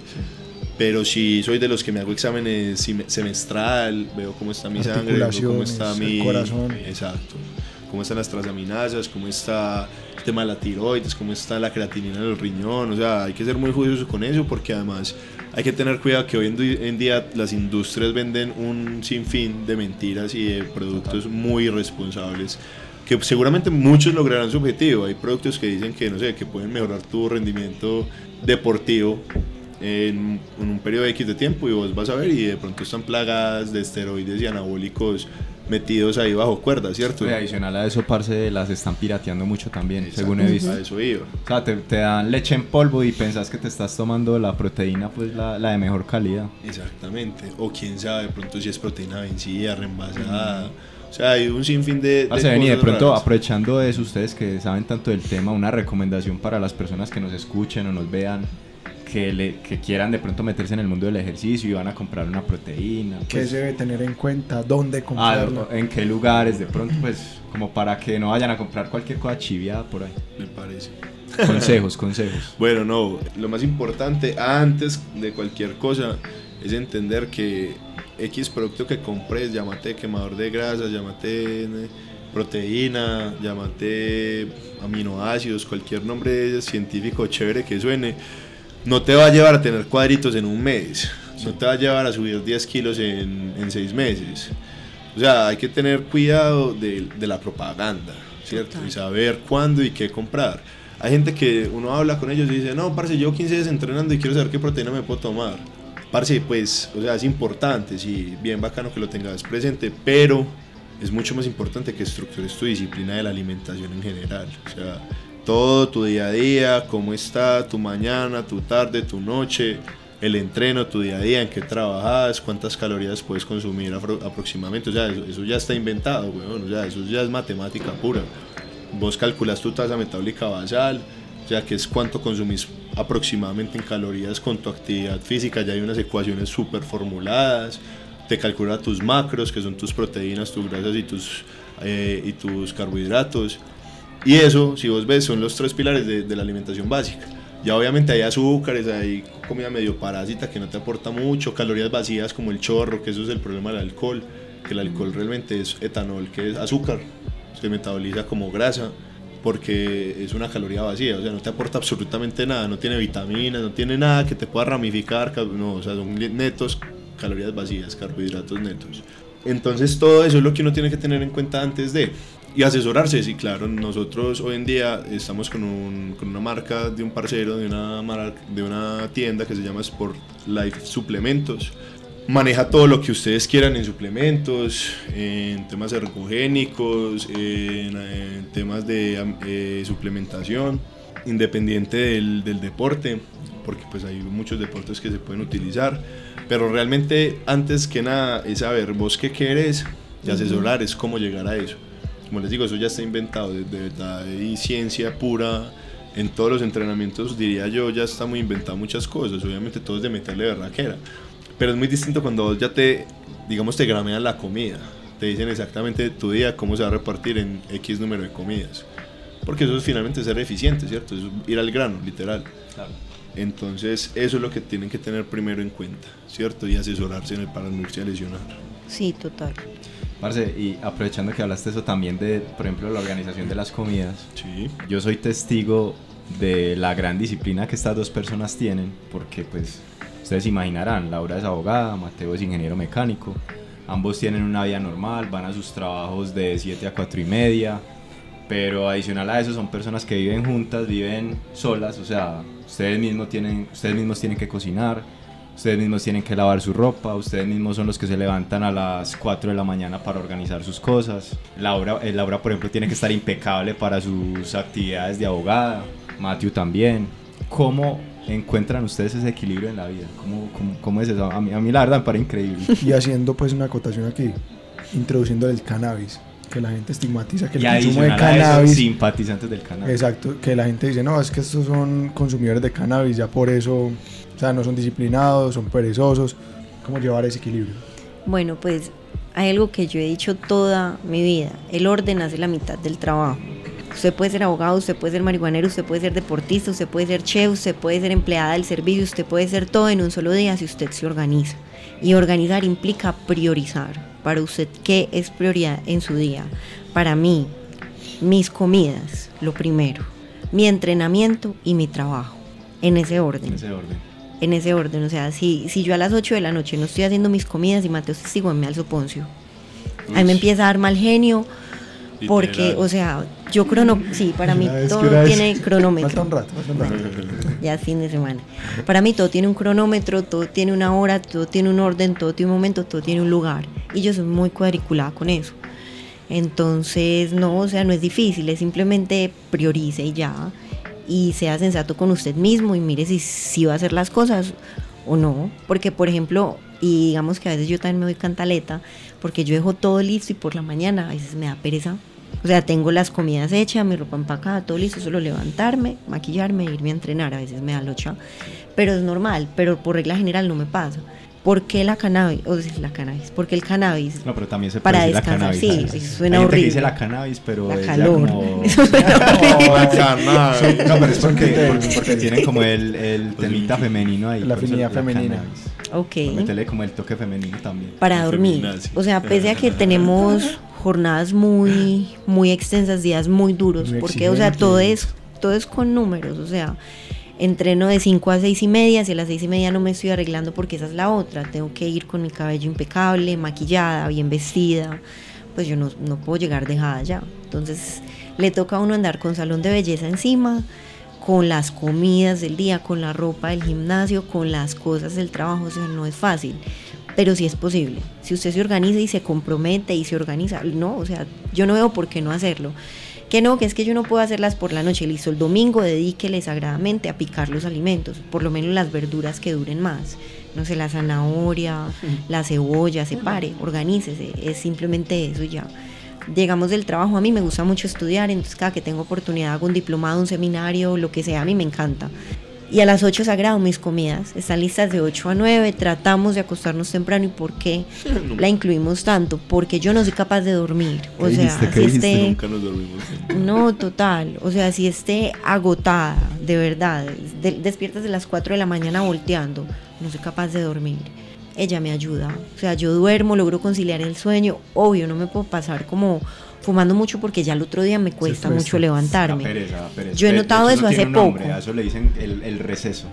Pero sí soy de los que me hago exámenes semestral, veo cómo está mi sangre, veo cómo está mi. corazón. Exacto. Cómo están las transaminasas, cómo está el tema de la tiroides, cómo está la creatinina del riñón. O sea, hay que ser muy juicioso con eso porque además hay que tener cuidado que hoy en, día las industrias venden un sinfín de mentiras y de productos muy irresponsables que seguramente muchos lograrán su objetivo. Hay productos que dicen que, no sé, que pueden mejorar tu rendimiento deportivo en, un periodo X de tiempo y vos vas a ver y de pronto están plagas de esteroides y anabólicos metidos ahí bajo cuerda, ¿cierto? Y adicional a eso, parce, las están pirateando mucho también, Exacto, según he visto. A eso iba. O sea, te, te dan leche en polvo y pensás que te estás tomando la proteína, pues la, la de mejor calidad. Exactamente. O quién sabe, de pronto si es proteína vencida, reemvasada. O sea, hay un sinfín de. de Parce, vení, de cosas pronto, raras. aprovechando eso, ustedes que saben tanto del tema, una recomendación para las personas que nos escuchen o nos vean, que, le, que quieran de pronto meterse en el mundo del ejercicio y van a comprar una proteína. ¿Qué pues, se debe tener en cuenta? ¿Dónde ah, comprarlo? en qué lugares, de pronto, pues, como para que no vayan a comprar cualquier cosa chiviada por ahí. Me parece. Consejos, consejos. Bueno, no, lo más importante antes de cualquier cosa es entender que X producto que compres, llámate quemador de grasas, llámate eh, proteína, llámate aminoácidos, cualquier nombre científico chévere que suene, no te va a llevar a tener cuadritos en un mes, no te va a llevar a subir 10 kilos en, en 6 meses. O sea, hay que tener cuidado de, de la propaganda, ¿cierto? Total. Y saber cuándo y qué comprar. Hay gente que uno habla con ellos y dice, no, parce, yo 15 días entrenando y quiero saber qué proteína me puedo tomar. Parce, pues, o sea, es importante, sí, bien bacano que lo tengas presente, pero es mucho más importante que estructures tu disciplina de la alimentación en general. O sea, todo tu día a día, cómo está tu mañana, tu tarde, tu noche, el entreno, tu día a día, en qué trabajas, cuántas calorías puedes consumir aproximadamente. O sea, eso, eso ya está inventado, weón. O sea, eso ya es matemática pura. Vos calculas tu tasa metabólica basal, o sea, que es cuánto consumís aproximadamente en calorías con tu actividad física. Ya hay unas ecuaciones súper formuladas. Te calcula tus macros, que son tus proteínas, tus grasas y tus, eh, y tus carbohidratos. Y eso, si vos ves, son los tres pilares de, de la alimentación básica. Ya obviamente hay azúcares, hay comida medio parásita que no te aporta mucho, calorías vacías como el chorro, que eso es el problema del alcohol, que el alcohol realmente es etanol, que es azúcar, se metaboliza como grasa porque es una caloría vacía, o sea, no te aporta absolutamente nada, no tiene vitaminas, no tiene nada que te pueda ramificar, ca- no, o sea, son netos calorías vacías, carbohidratos netos. Entonces todo eso es lo que uno tiene que tener en cuenta antes de y asesorarse, sí, claro, nosotros hoy en día estamos con, un- con una marca de un parcero, de una, mar- de una tienda que se llama Sport Life Suplementos. Maneja todo lo que ustedes quieran en suplementos, en temas ergogénicos, en, en temas de eh, suplementación, independiente del, del deporte, porque pues hay muchos deportes que se pueden utilizar, pero realmente antes que nada es saber vos qué querés y asesorar es cómo llegar a eso. Como les digo, eso ya está inventado, de, de verdad, y ciencia pura. En todos los entrenamientos, diría yo, ya está muy inventado muchas cosas. Obviamente, todo es de meterle berraquera. Pero es muy distinto cuando vos ya te, digamos, te gramean la comida. Te dicen exactamente tu día, cómo se va a repartir en X número de comidas. Porque eso es finalmente ser eficiente, ¿cierto? Eso es ir al grano, literal. Entonces, eso es lo que tienen que tener primero en cuenta, ¿cierto? Y asesorarse en el para no irse a lesionar. Sí, total. Parce, y aprovechando que hablaste eso también de, por ejemplo, la organización de las comidas, Sí. yo soy testigo de la gran disciplina que estas dos personas tienen, porque pues ustedes imaginarán, Laura es abogada, Mateo es ingeniero mecánico, ambos tienen una vida normal, van a sus trabajos de 7 a 4 y media, pero adicional a eso son personas que viven juntas, viven solas, o sea, ustedes mismos tienen, ustedes mismos tienen que cocinar, ustedes mismos tienen que lavar su ropa, ustedes mismos son los que se levantan a las 4 de la mañana para organizar sus cosas. Laura, eh, Laura por ejemplo, tiene que estar impecable para sus actividades de abogada, Matthew también. ¿Cómo encuentran ustedes ese equilibrio en la vida? ¿Cómo, cómo, cómo es eso? A mí, a mí la verdad me parece increíble. Y haciendo pues una acotación aquí, introduciendo el cannabis, que la gente estigmatiza que el y consumo de cannabis... simpatizantes del canal. Exacto, que la gente dice, no, es que estos son consumidores de cannabis, ya por eso, o sea, no son disciplinados, son perezosos. ¿Cómo llevar ese equilibrio? Bueno, pues hay algo que yo he dicho toda mi vida. El orden hace la mitad del trabajo. Usted puede ser abogado, usted puede ser marihuanero, usted puede ser deportista, usted puede ser chef, usted puede ser empleada del servicio, usted puede ser todo en un solo día si usted se organiza. Y organizar implica priorizar. Para usted, ¿qué es prioridad en su día? Para mí, mis comidas, lo primero. Mi entrenamiento y mi trabajo. En ese orden En ese orden. En ese orden. O sea, si, si yo a las 8 de la noche no estoy haciendo mis comidas y Mateo se sigo, me alzo poncio. Ahí me empieza a dar mal genio. Porque, o sea, yo crono, sí, para mí todo tiene Falta cronómetro. un rato, falta un rato. Ya es fin de semana. Para mí todo tiene un cronómetro, todo tiene una hora, todo tiene un orden, todo tiene un momento, todo tiene un lugar. Y yo soy muy cuadriculada con eso. Entonces, no, o sea, no es difícil, es simplemente priorice y ya. Y sea sensato con usted mismo y mire si, si va a hacer las cosas o no. Porque, por ejemplo, y digamos que a veces yo también me doy cantaleta, porque yo dejo todo listo y por la mañana a veces me da pereza. O sea, tengo las comidas hechas, mi ropa empacada, todo listo, solo levantarme, maquillarme, irme a entrenar, a veces me da locha. Pero es normal, pero por regla general no me pasa. ¿Por qué la cannabis? O sea, la cannabis. Porque el cannabis No, pero también se puede Para decir la descansar, cannabis. sí, eso suena Hay gente que horrible. dice la cannabis, pero La calor. como- Eso suena horrible. Bacana. No, pero es porque, porque, porque tienen como el, el temita femenino ahí. La por afinidad femenina. cannabis. Ok. Para meterle como el toque femenino también. para dormir. Feminazi. O sea, pese a que tenemos jornadas muy, muy extensas, días muy duros, Muy porque, o sea, todo es, todo es con números, o sea, entreno de 5 a 6 y media, si a las 6 y media no me estoy arreglando porque esa es la otra, tengo que ir con mi cabello impecable, maquillada, bien vestida, pues yo no, no puedo llegar dejada ya. Entonces, le toca a uno andar con salón de belleza encima, con las comidas del día, con la ropa del gimnasio, con las cosas del trabajo, o sea, no es fácil, pero sí es posible. Si usted se organiza y se compromete y se organiza, no, o sea, yo no veo por qué no hacerlo. Que no, que es que yo no puedo hacerlas por la noche, listo, el domingo dedíquele sagradamente a picar los alimentos, por lo menos las verduras que duren más. No sé, la zanahoria, la cebolla, separe, organícese, es simplemente eso ya llegamos del trabajo, a mí me gusta mucho estudiar, entonces cada que tengo oportunidad hago un diplomado, un seminario, lo que sea, a mí me encanta. Y a las 8 sagrado mis comidas, están listas de 8 a 9, tratamos de acostarnos temprano y ¿por qué la incluimos tanto? Porque yo no soy capaz de dormir. O ¿Qué sea, si esté- Nunca nos dormimos. no, total. O sea, si esté agotada, de verdad, de- despiertas de las 4 de la mañana volteando, no soy capaz de dormir. Ella me ayuda. O sea, yo duermo, logro conciliar el sueño. Obvio, no me puedo pasar como fumando mucho porque ya el otro día me cuesta cuesta. mucho La levantarme. pereza, la pereza. Yo he De- de notado hecho, eso hace tiene un nombre, poco. A eso le dicen el, el receso.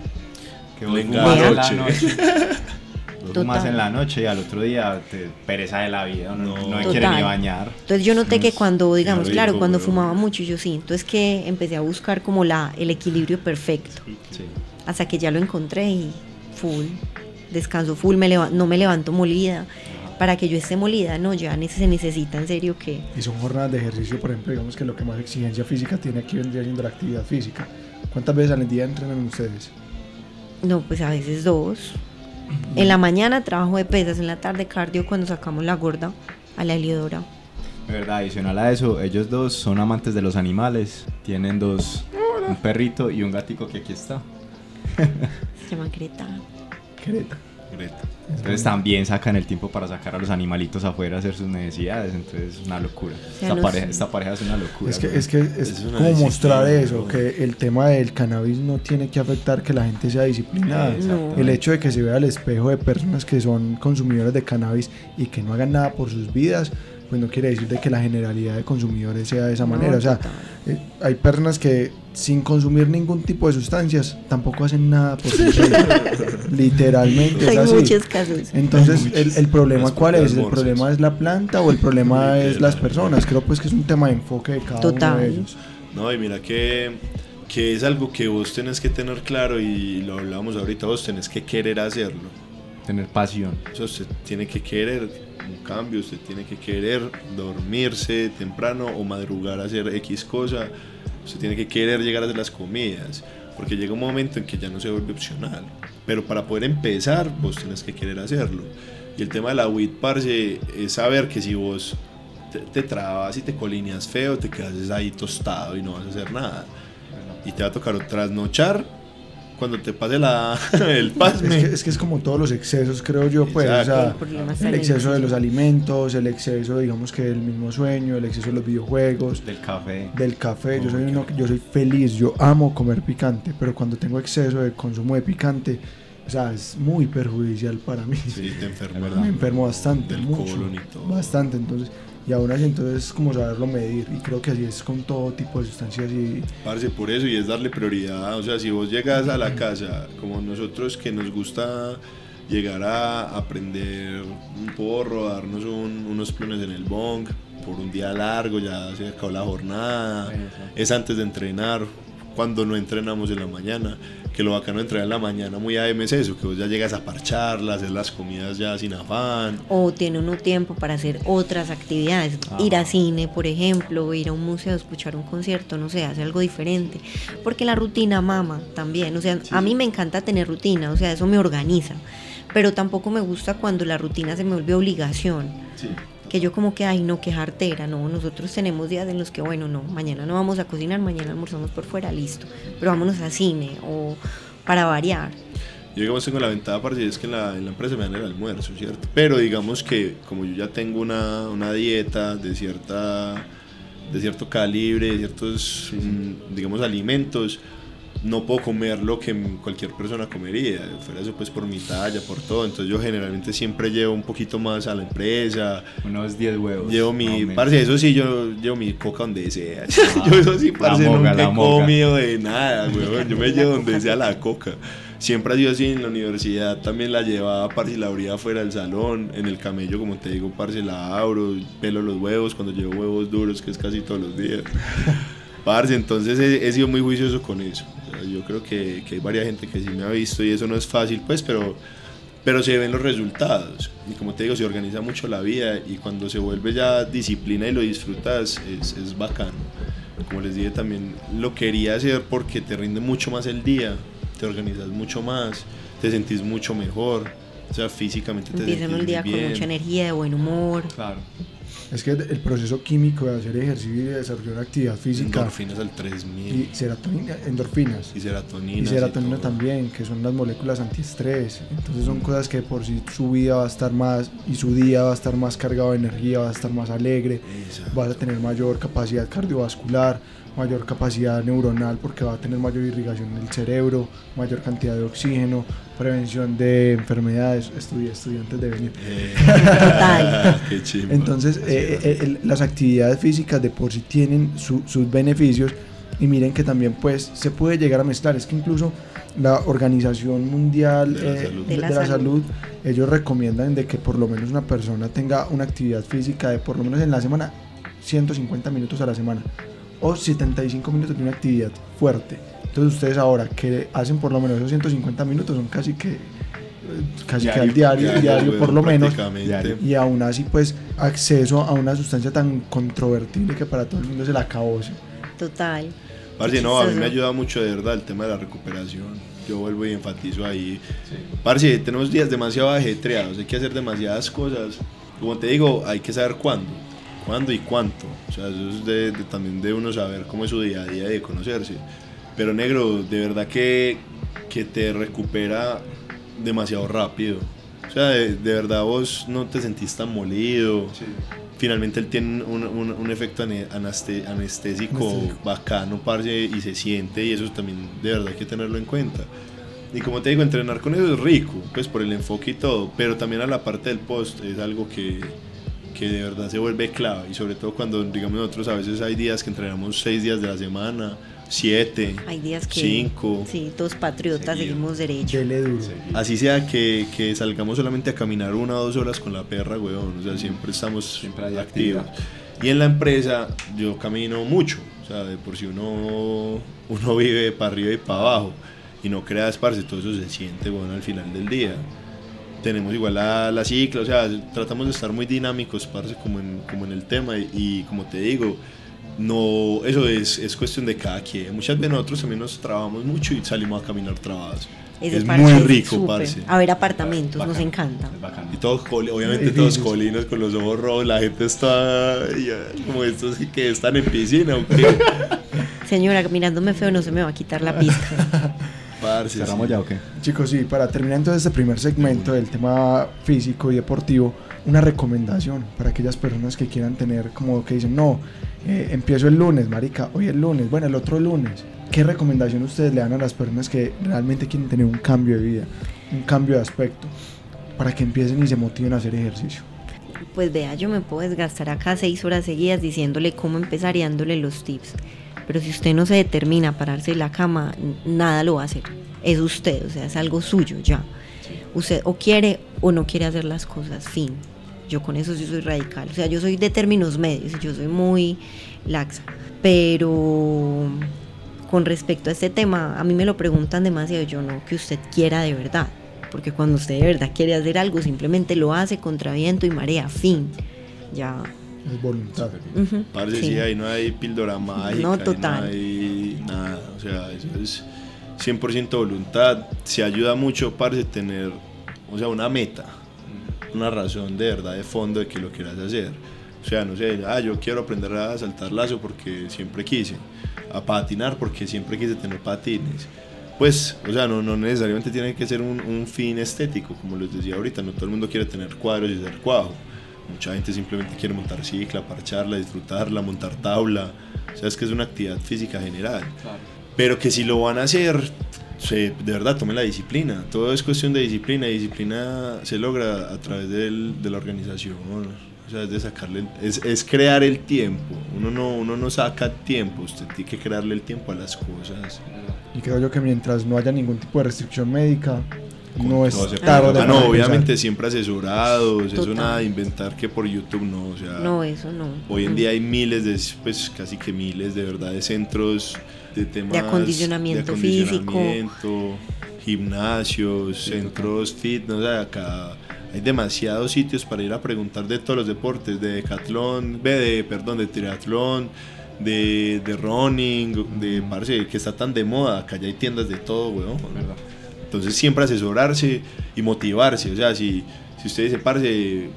Que La fumas en la noche. Fumas en la noche y al otro día te pereza de la vida, no, No. quiere ni bañar. Entonces yo noté que cuando, digamos, rico, claro, cuando fumaba mucho, yo sí, entonces que empecé a buscar como la, el equilibrio perfecto. Sí. hasta que ya lo encontré y full, descanso full, me no me levanto molida. Para que yo esté molida, no, ya se necesita en serio que... Y son jornadas de ejercicio, por ejemplo, digamos que lo que más exigencia física tiene aquí vendría siendo la actividad física. ¿Cuántas veces al día entrenan ustedes? No, pues a veces dos. En la mañana trabajo de pesas, en la tarde cardio cuando sacamos la gorda a la heliodora. De verdad, adicional a eso, ellos dos son amantes de los animales. Tienen dos, un perrito y un gatico que aquí está. Se llama Greta. Greta. Greta. Entonces también sacan el tiempo para sacar a los animalitos afuera a hacer sus necesidades. Entonces es una locura. esta, pareja, sé. esta pareja es una locura. Es que, es que es, Es una como mostrar eso, que el tema del cannabis no tiene que afectar que la gente sea disciplinada. No. El hecho de que se vea el espejo de personas que son consumidores de cannabis y que no hagan nada por sus vidas, pues no quiere decir de que la generalidad de consumidores sea de esa No, manera. O sea, eh, hay personas que sin consumir ningún tipo de sustancias tampoco hacen nada por vidas. Literalmente es Hay así. muchos casos. Entonces, el, el problema cuál es? ¿El problema es la planta o el problema es las personas? Creo pues que es un tema de enfoque de cada uno Total. de ellos. No, y mira que, que es algo que vos tenés que tener claro y lo hablábamos ahorita, vos tenés que querer hacerlo. Tener pasión. O sea, usted tiene que querer un cambio, usted tiene que querer dormirse temprano o madrugar a hacer X cosa, usted tiene que querer llegar a las comidas, porque llega un momento en que ya no se vuelve opcional. Pero para poder empezar, vos tenés que querer hacerlo. Y el tema de la WIT, parce, es saber que si vos te, te trabas y te colineas feo, te quedas ahí tostado y no vas a hacer nada. Y te va a tocar trasnochar cuando te pase la, el Es pasme. que, es que es como todos los excesos, creo yo, pues. O sea, El exceso de los alimentos, el exceso, digamos que del mismo sueño, el exceso de los videojuegos, Del café. del café. Yo soy uno, yo soy feliz, yo amo comer picante, pero cuando tengo exceso de consumo de picante, o sea, es muy perjudicial para mí. Sí, te verdad. Me enfermo bastante, Del mucho, colon y todo. bastante. Entonces, y aún así, entonces es como saberlo medir. Y creo que así es con todo tipo de sustancias y Parce, por eso, y es darle prioridad. O sea, si vos llegas a la casa, como nosotros que nos gusta llegar a aprender un porro, darnos un- unos planes en el bong, por un día largo, ya se acabó la jornada, es antes de entrenar, cuando no entrenamos en la mañana, que lo bacano de entrenar en la mañana muy AM es eso, que vos ya llegas a parcharla, hacer las comidas ya sin afán. O tiene uno tiempo para hacer otras actividades, ir a cine, por ejemplo, ir a un museo, escuchar un concierto, no sé, hacer algo diferente. Porque la rutina mama también, o sea, a mí me encanta tener rutina, o sea, eso me organiza. Pero tampoco me gusta cuando la rutina se me vuelve obligación. Que yo como que, ay, no, que jartera, no, nosotros tenemos días en los que, bueno, no, mañana no vamos a cocinar, mañana almorzamos por fuera, listo. Pero vámonos a cine o para variar. Yo digamos tengo la ventaja parce, es que en la, en la empresa me dan el almuerzo, ¿cierto? Pero digamos que como yo ya tengo una, una dieta de cierta de cierto calibre, de ciertos mm, digamos alimentos, no puedo comer lo que cualquier persona comería, fuera eso pues por mi talla, por todo, entonces yo generalmente siempre llevo un poquito más a la empresa, Unos 10 huevos. Llevo mi, parce, eso sí, yo llevo mi coca donde sea. yo eso sí, parce, moga, nunca he comido de nada, weón. Yo me llevo donde sea la coca. Siempre ha sido así en la universidad, también la llevaba, parce, y la abría fuera del salón. En el camello, como te digo, parce, la abro, pelo los huevos cuando llevo huevos duros, que es casi todos los días. Parce, entonces he, he sido muy juicioso con eso. O sea, yo creo que, que hay varias gente que sí me ha visto y eso no es fácil, pues, pero pero se ven los resultados. Y como te digo, se organiza mucho la vida y cuando se vuelve ya disciplina y lo disfrutas, es, es bacano. Como les dije también, lo quería hacer porque te rinde mucho más el día, te organizas mucho más, te sentís mucho mejor, o sea, físicamente te Empiezan el día muy con bien. mucha energía, de buen humor. Claro. Es que el proceso químico de hacer ejercicio y de desarrollar actividad física Endorfinas al 3000 y serotonina, endorfinas y serotonina. y serotonina también, que son las moléculas antiestrés. Entonces son cosas que por sí su vida va a estar más y su día va a estar más cargado de energía, va a estar más alegre, vas a tener mayor capacidad cardiovascular, mayor capacidad neuronal porque va a tener mayor irrigación en el cerebro, mayor cantidad de oxígeno, prevención de enfermedades. Estudié estudiantes de venir. Total. Qué chimba. Entonces, eh, eh, el- las actividades físicas de por sí tienen su- sus beneficios y miren que también pues se puede llegar a mezclar. Es que incluso la Organización Mundial De la eh, Salud. de, De la de la Salud. Salud, ellos recomiendan de que por lo menos una persona tenga una actividad física de por lo menos en la semana 150 minutos a la semana o 75 minutos de una actividad fuerte. Entonces ustedes ahora que hacen por lo menos esos 150 minutos son casi que casi que al diario, Ya, diario weón, por lo menos. Diario. y aún así pues acceso a una sustancia tan controvertible que para todo el mundo se la acabó. ¿sí? Total. Parce, no, a mí me Chistoso. ayuda mucho de verdad el tema de la recuperación. Yo vuelvo y enfatizo ahí. Parce, tenemos días demasiado ajetreados, hay que hacer demasiadas cosas. Como te digo, hay que saber cuándo. cuándo y cuánto. O sea, eso es de, de- también de uno saber cómo es su día a día y de conocerse. Pero negro, de verdad que, que te recupera demasiado rápido. O sea, de, de verdad vos no te sentís tan molido. Finalmente él tiene un, un- un efecto ane- anaste- anestésico Anestésico. bacano, parce, y se siente, y eso también de verdad hay que tenerlo en cuenta. Y como te digo, entrenar con eso es rico, pues por el enfoque y todo, pero también a la parte del post es algo que, que de verdad se vuelve clave, y sobre todo cuando, digamos, nosotros a veces hay días que entrenamos seis días de la semana, siete, Hay días que. cinco, Sí, todos patriotas Seguido. seguimos derecho. Dele duro. así sea que, que salgamos solamente a caminar una o dos horas con la perra, weón, o sea, siempre estamos Siempre hay activos. actividad. Y en la empresa yo camino mucho, o sea, de por si uno, uno vive para arriba y para abajo y no creas, parce, todo eso se siente bueno al final del día. Tenemos igual la, la cicla, o sea, tratamos de estar muy dinámicos, parce, como en, como en el tema y, y como te digo, no, eso es, es cuestión de cada quien. Muchas veces nosotros también nos trabajamos mucho y salimos a caminar trabados. Ese es muy rico, súper. parce. A ver apartamentos, nos encanta. Y todos, obviamente todos colinos con los ojos rojos, la gente está ya, como estos que están en piscina, ¿o qué? Señora, mirándome feo no se me va a quitar la pista. Parce, ¿Cerramos sí. ya o qué? Chicos, sí, para terminar entonces este primer segmento del tema físico y deportivo, una recomendación para aquellas personas que quieran tener como que dicen, no, eh, empiezo el lunes, marica, hoy el lunes, bueno, el otro lunes. ¿Qué recomendación ustedes le dan a las personas que realmente quieren tener un cambio de vida, un cambio de aspecto, para que empiecen y se motiven a hacer ejercicio? Pues vea, yo me puedo desgastar acá seis horas seguidas diciéndole cómo empezar y dándole los tips. Pero si usted no se determina a pararse de la cama, nada lo va a hacer. Es usted, o sea, es algo suyo ya. Usted o quiere o no quiere hacer las cosas, fin. Yo con eso sí soy radical. O sea, yo soy de términos medios y yo soy muy laxa. Pero con respecto a este tema, a mí me lo preguntan demasiado. Yo no que usted quiera de verdad. Porque cuando usted de verdad quiere hacer algo, simplemente lo hace contra viento y marea, fin. Ya. Es voluntad. ujú, Parce, sí. sí, ahí no hay píldora mágica, No, ahí total. no hay nada, o sea, eso es 100% voluntad, se ayuda mucho, parce, tener, o sea, una meta, una razón de verdad, de fondo de que lo quieras hacer. O sea, no sé, ah, yo quiero aprender a saltar lazo porque siempre quise, a patinar porque siempre quise tener patines. Pues, o sea, no, no necesariamente tiene que ser un, un fin estético, como les decía ahorita, no todo el mundo quiere tener cuadros y ser cuajo. Mucha gente simplemente quiere montar cicla, parcharla, disfrutarla, montar tabla. O sea, es que es una actividad física general. Pero que si lo van a hacer, se- de verdad, tomen la disciplina. Todo es cuestión de disciplina y disciplina se logra a través del- de la organización. O sea, es de sacarle, es, es crear el tiempo. Uno no, uno no saca tiempo, usted tiene que crearle el tiempo a las cosas. Y creo yo que mientras no haya ningún tipo de restricción médica, no es tarde. Ah, no, obviamente siempre asesorados, eso Total. nada de inventar que por YouTube no, o sea, No, eso no. hoy en Mm. día hay miles de, pues casi que miles de verdad de centros de temas De acondicionamiento de físico. gimnasios, centros fitness, o sea, acá hay demasiados sitios para ir a preguntar de todos los deportes, de decatlón, de, perdón, de triatlón, de, de running, de parce, que está tan de moda, acá ya hay tiendas de todo, weón. Entonces siempre asesorarse y motivarse. O sea, si, si usted dice, parce,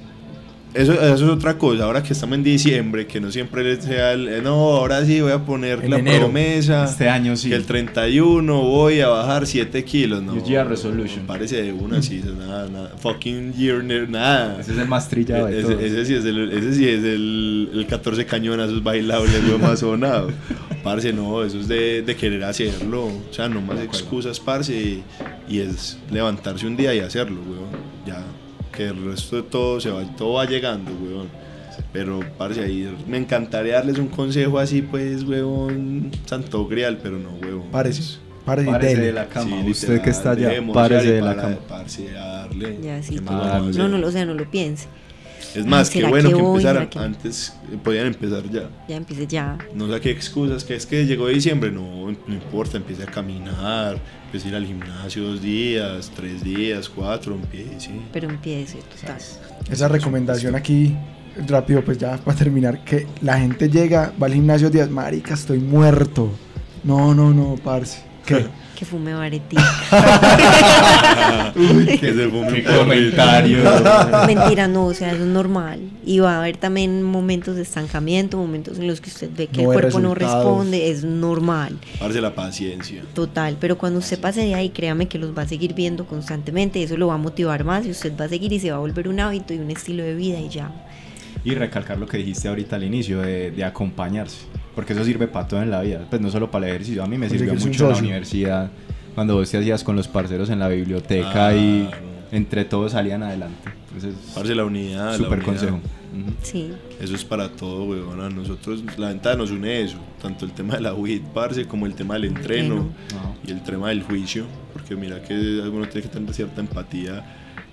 eso, eso es otra cosa. Ahora que estamos en diciembre, que no siempre sea el, eh, no, ahora sí voy a poner En la enero. promesa. Este año sí. Que el 31 voy a bajar 7 kilos. No, New Year resolution. Parece de una, sí, nada, nada. Fucking year, nada. Ese es el más trillado de Ese, todos. ese sí es el, ese sí es el, el 14 cañonazos bailables, güey, más sonado. Parce, no, eso es de, de querer hacerlo. O sea, no más excusas, parce, y, y es levantarse un día y hacerlo, weón. Ya, que el resto de todo se va, todo va llegando, weón. Pero, parce, ahí me encantaría darles un consejo así, pues, weón, santo grial, pero no, weón. Párese, párese Párese de la cama. Sí, Usted que está allá, párese de la para- cama. Parce, a darle. Ya, sí, ¿Qué todo. más vamos a No, no, o sea, no lo piense. Es más, qué ¿será bueno que que, empezaran ¿Será que no? antes, eh, podían empezar ya. Ya empiece ya. No saqué excusas, que es que llegó diciembre, no, no importa, empiece a caminar, a ir al gimnasio dos días, tres días, cuatro, empiece. Pero empiece, total. Esa recomendación aquí, rápido, pues ya para terminar, que la gente llega, va al gimnasio días, marica, estoy muerto. No, no, no, parce. ¿Qué? Que fume varetica. que se fume comentario. Mentira, no, o sea, eso es normal. Y va a haber también momentos de estancamiento, momentos en los que usted ve que No el cuerpo no responde, es normal. Parce, la paciencia. Total, pero cuando usted pase de ahí, créame que los va a seguir viendo constantemente, eso lo va a motivar más y usted va a seguir y se va a volver un hábito y un estilo de vida y ya. Y recalcar lo que dijiste ahorita al inicio, de, de acompañarse. Porque eso sirve para todo en la vida. Pues no solo para el ejercicio. A mí me sirvió mucho en la universidad. Cuando vos te hacías con los parceros en la biblioteca y Claro. entre todos salían adelante. Entonces, Parce, la unidad. súper consejo. Ujú. Sí, Eso es para todo, weón. A nosotros, la ventaja nos une eso. Tanto el tema de la WIT, parce, como el tema del entreno. Ajá. y el tema del juicio. Porque mira que uno tiene que tener cierta empatía.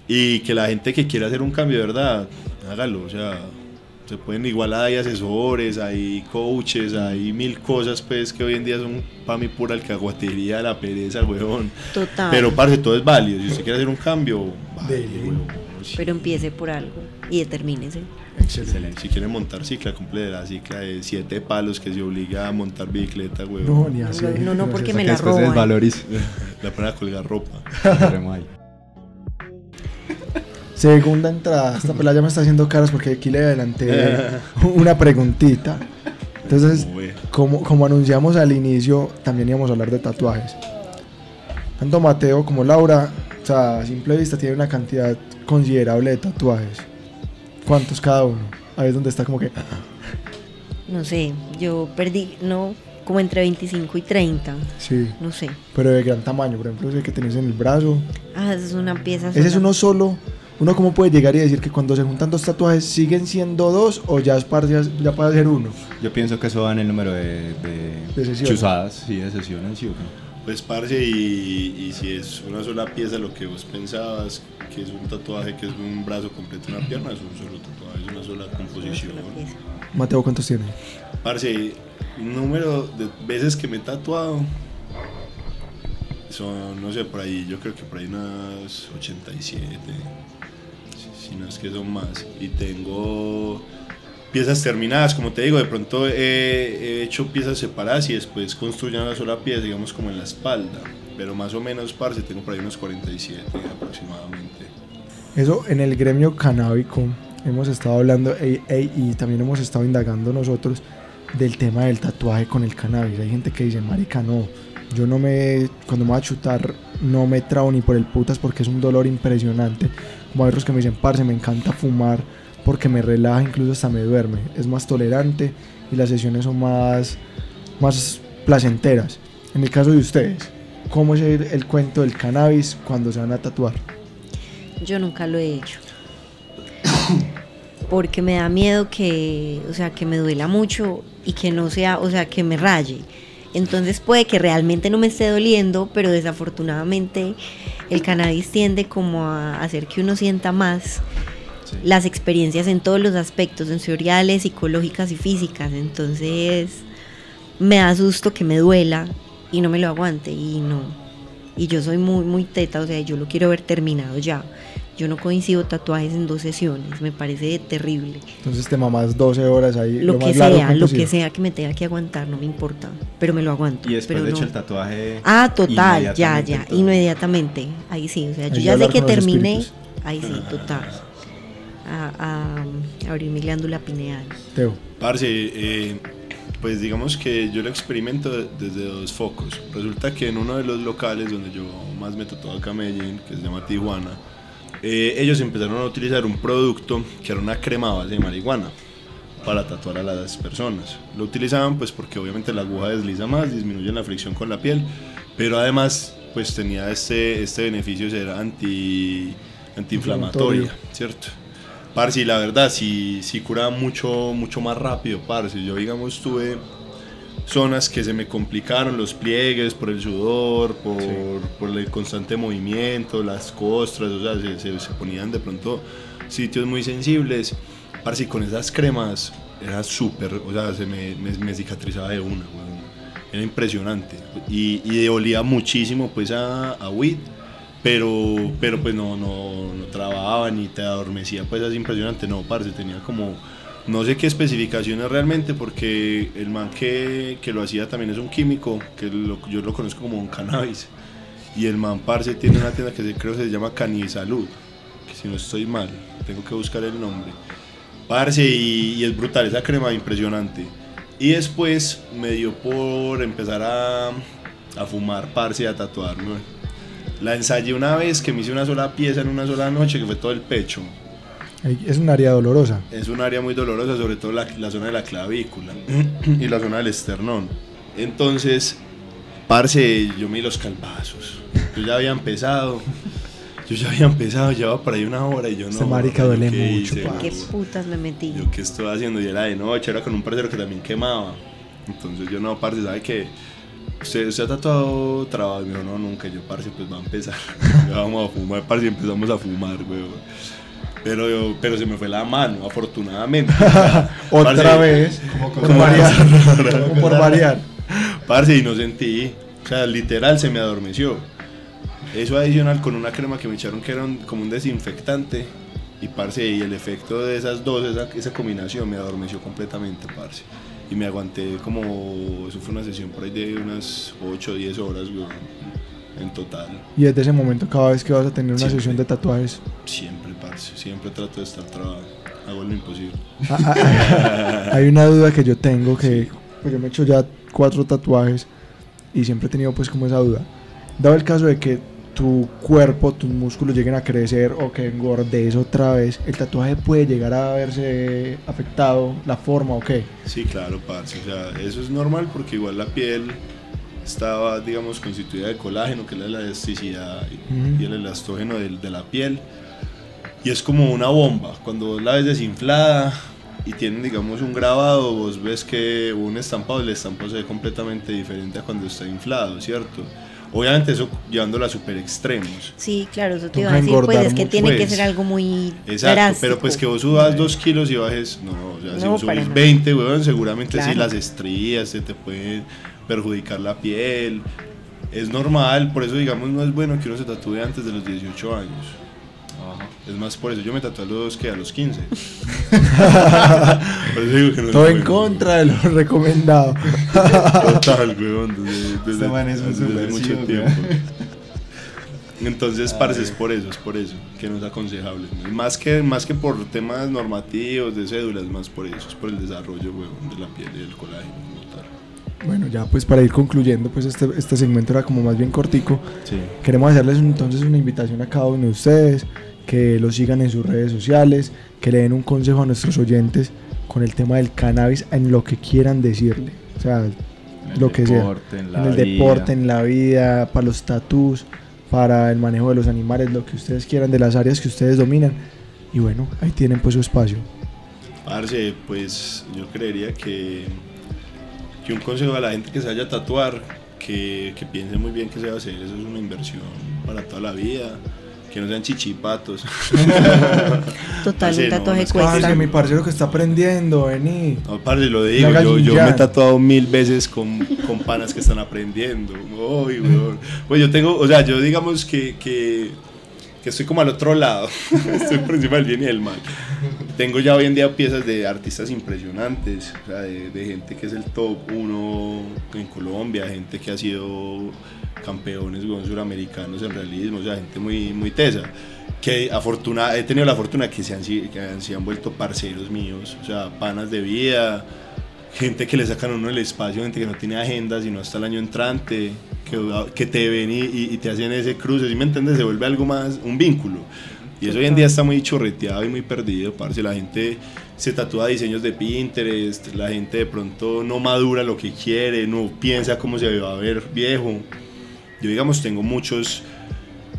Y que la gente que quiere hacer un cambio de verdad, hágalo. O sea, se pueden igual hay asesores, hay coaches, hay mil cosas, pues, que hoy en día son para mí pura alcahuatería, la pereza, weón. total. Pero, parce, todo es válido. Si usted quiere hacer un cambio, vale, Dele. weón. Sí. Pero empiece por algo y determínese. Excelente. Si quiere montar cicla, cumple la cicla de siete palos que se obliga a montar bicicleta, weón. No, ni así. No, no, porque Gracias. me la roban. La pone a colgar ropa. Segunda entrada. Esta pelada ya me está haciendo caras porque aquí le adelanté una preguntita. Entonces, Como como, anunciamos al inicio, también íbamos a hablar de tatuajes. Tanto Mateo como Laura, o sea, a simple vista, tienen una cantidad considerable de tatuajes. ¿Cuántos cada uno? Ahí es donde está como que... No sé, yo perdí, no, como entre 25 y 30, Sí, no sé. pero de gran tamaño. Por ejemplo, ese que tenés en el brazo. Ah, esa es una pieza Ese es uno solo. ¿Uno cómo puede llegar y decir que cuando se juntan dos tatuajes siguen siendo dos o ya, es par- ya, ya puede ser uno? Yo pienso que eso va en el número de, de, De sesiones. chuzadas, sí, de sesiones, sí o qué. Pues, parce, y, y si es una sola pieza lo que vos pensabas, que es un tatuaje, que es un brazo completo, una pierna, es un solo tatuaje, es una sola composición. Mateo, ¿cuántos tiene? Parce, número de veces que me he tatuado son, no sé, por ahí, yo creo que por ahí unas 87, si, no es que son más. Y tengo piezas terminadas, como te digo, de pronto he, he hecho piezas separadas y después construyo una sola pieza, digamos como en la espalda. Pero más o menos, parce, tengo por ahí unos 47 aproximadamente. Eso en el gremio canábico hemos estado hablando y también hemos estado indagando nosotros del tema del tatuaje con el cannabis. Hay gente que dice, marica, no, yo no me, cuando me voy a chutar, no me trago ni por el putas porque es un dolor impresionante. Como hay otros que me dicen, parce, me encanta fumar porque me relaja, incluso hasta me duerme. Es más tolerante y las sesiones son más, más placenteras. En el caso de ustedes, ¿cómo es el, el cuento del cannabis cuando se van a tatuar? Yo nunca lo he hecho. Porque me da miedo que, o sea, que me duela mucho y que no sea, o sea, que me raye. Entonces puede que realmente no me esté doliendo, pero desafortunadamente el cannabis tiende como a hacer que uno sienta más las experiencias en todos los aspectos, sensoriales, psicológicas y físicas. Entonces me da susto que me duela y no me lo aguante y no. Y yo soy muy, muy teta, o sea, yo lo quiero ver terminado ya. Yo no coincido tatuajes en dos sesiones, me parece terrible. Entonces te mamás 12 horas ahí. Lo, que más largo sea, lo posible. que sea que me tenga que aguantar, no me importa, pero me lo aguanto. Y después pero de no. hecho el tatuaje. Ah, total, ya, ya, todo. inmediatamente. Ahí sí, o sea, yo Ahí ya sé que terminé, ahí sí, total. A, a abrir mi glándula pineal. Teo. Parce, eh, pues digamos que yo lo experimento de- desde dos focos. Resulta que en uno de los locales donde yo más me tatuaba acá Medellín, que se llama Tijuana, eh, ellos empezaron a utilizar un producto que era una crema base de marihuana para tatuar a las personas. Lo utilizaban pues porque obviamente la aguja desliza más, disminuye la fricción con la piel, pero además pues tenía este, este beneficio de ser anti, antiinflamatoria. ¿cierto? Parce, y la verdad, sí, sí curaba mucho, mucho más rápido, parce. Yo, digamos, tuve zonas que se me complicaron, los pliegues por el sudor, por, por el constante movimiento, las costras, o sea, se, se- se ponían de pronto sitios muy sensibles. Parce, con esas cremas era súper, o sea, se me, me, me cicatrizaba de una, weón. Era impresionante. Y, y olía muchísimo, pues, a, a weed pero pero pues no no no trababa ni te adormecía pues es impresionante no parce tenía como No sé qué especificaciones realmente, porque el man que, que lo hacía también es un químico, que yo lo conozco como un cannabis. Y el man, parce, tiene una tienda que creo se llama Canisalud, que si no estoy mal, tengo que buscar el nombre. Parce, y, y es brutal, esa crema impresionante. Y después me dio por empezar a, a fumar, parce, y a tatuarme. La ensayé una vez que me hice una sola pieza en una sola noche, que fue todo el pecho. Es un área dolorosa. Es un área muy dolorosa, sobre todo la, la zona de la clavícula y la zona del esternón. Entonces, parce, yo me di los calvazos. Yo ya había empezado. Yo ya había empezado, llevaba por ahí una hora y yo no. Ese marica ¿yo duele qué mucho, hice. ¿Qué putas me metí? Yo qué estoy haciendo y era de noche, era con un parcero que también quemaba. Entonces yo no, parce, ¿sabe qué? ¿Usted, usted ha tatuado trabajo? Y me dijo, no, nunca. Yo, parce, pues va a empezar. Ya vamos a fumar, parce, y empezamos a fumar, weón. Pero, pero se me fue la mano, afortunadamente. Otra Parce, vez, por como- variar. como por variar. Parce, y no sentí. O sea, literal se me adormeció. Eso adicional con una crema que me echaron que era un- como un desinfectante. Y parce, y el efecto de esas dos, esa, esa combinación me adormeció completamente, parce. Y me aguanté como, eso fue una sesión por ahí de unas 8 o 10 horas, weón, en total. Y desde ese momento, cada vez que vas a tener una Siempre. sesión de tatuajes, Siempre, siempre trato de estar trabajando. Hago lo imposible. Ah, ah, ah, hay una duda que yo tengo que pues yo me he hecho ya cuatro tatuajes y siempre he tenido pues como esa duda. Dado el caso de que tu cuerpo, tus músculos lleguen a crecer o que engordes otra vez, el tatuaje puede llegar a verse afectado, la forma o qué. Sí, claro, parce. O sea, eso es normal porque igual la piel estaba, digamos, constituida de colágeno, que es la elasticidad y, Ujú. y el elastógeno del- de, la piel. Y es como una bomba. Cuando vos la ves desinflada y tienen, digamos, un grabado, vos ves que un estampado, el estampado se ve completamente diferente a cuando está inflado, ¿cierto? Obviamente eso llevándolo a super extremos. Sí, claro, eso te iba a decir, pues es que tiene que pues. ser algo muy Exacto, drástico. pero pues que vos subas dos kilos y bajes, no, o sea, si vos subís nada. 20, weón, seguramente sí Claro. las estrías se te pueden perjudicar la piel. Es normal, por eso digamos no es bueno que uno se tatúe antes de los 18 años. Es más por eso, yo me tatué a los que a los 15. por eso digo que no es Todo en contra de lo recomendado. Total, weón, desde, desde- Este man es un desde subversivo, mucho tiempo. Entonces, parce, es por eso, es por eso que no es aconsejable. Más que, más que por temas normativos, de cédulas, más por eso, es por el desarrollo, weón, de la piel y del colágeno. Bueno, ya pues para ir concluyendo, pues este, este segmento era como más bien cortico. Sí. Queremos hacerles entonces una invitación a cada uno de ustedes, que los sigan en sus redes sociales, que le den un consejo a nuestros oyentes con el tema del cannabis en lo que quieran decirle. O sea, lo que deporte, sea. en En, la el vida. deporte, en la vida, para los tatús, para el manejo de los animales, lo que ustedes quieran, de las áreas que ustedes dominan. Y bueno, ahí tienen pues su espacio. Parce, pues yo creería que, que un consejo a la gente que se vaya a tatuar, que, que piense muy bien qué se va a hacer, eso es una inversión para toda la vida, que no sean chichipatos. Total, un tatuaje cuesta. Parce, mi parcero que está aprendiendo, vení. No, parce, lo digo, yo, yo me he tatuado mil veces con, con panas que están aprendiendo. Uy, weón. Pues yo tengo, o sea, yo digamos que, que, que estoy como al otro lado, estoy por encima del bien y del mal. Tengo ya hoy en día piezas de artistas impresionantes, o sea, de, de gente que es el top uno en Colombia, gente que ha sido campeones suramericanos en realismo, o sea, gente muy, muy tesa. Que afortuna, he tenido la fortuna que se han, si- que se han vuelto parceros míos, o sea, panas de vida, gente que le sacan uno el espacio, gente que no tiene agenda sino hasta el año entrante, que, que te ven y, y- y te hacen ese cruce, ¿sí me entiendes? Se vuelve algo más, un vínculo. Y eso hoy en día está muy chorreteado y muy perdido, parce. La gente se tatúa diseños de Pinterest, la gente de pronto no madura lo que quiere, no piensa cómo se va a ver viejo. Yo, digamos, tengo muchos.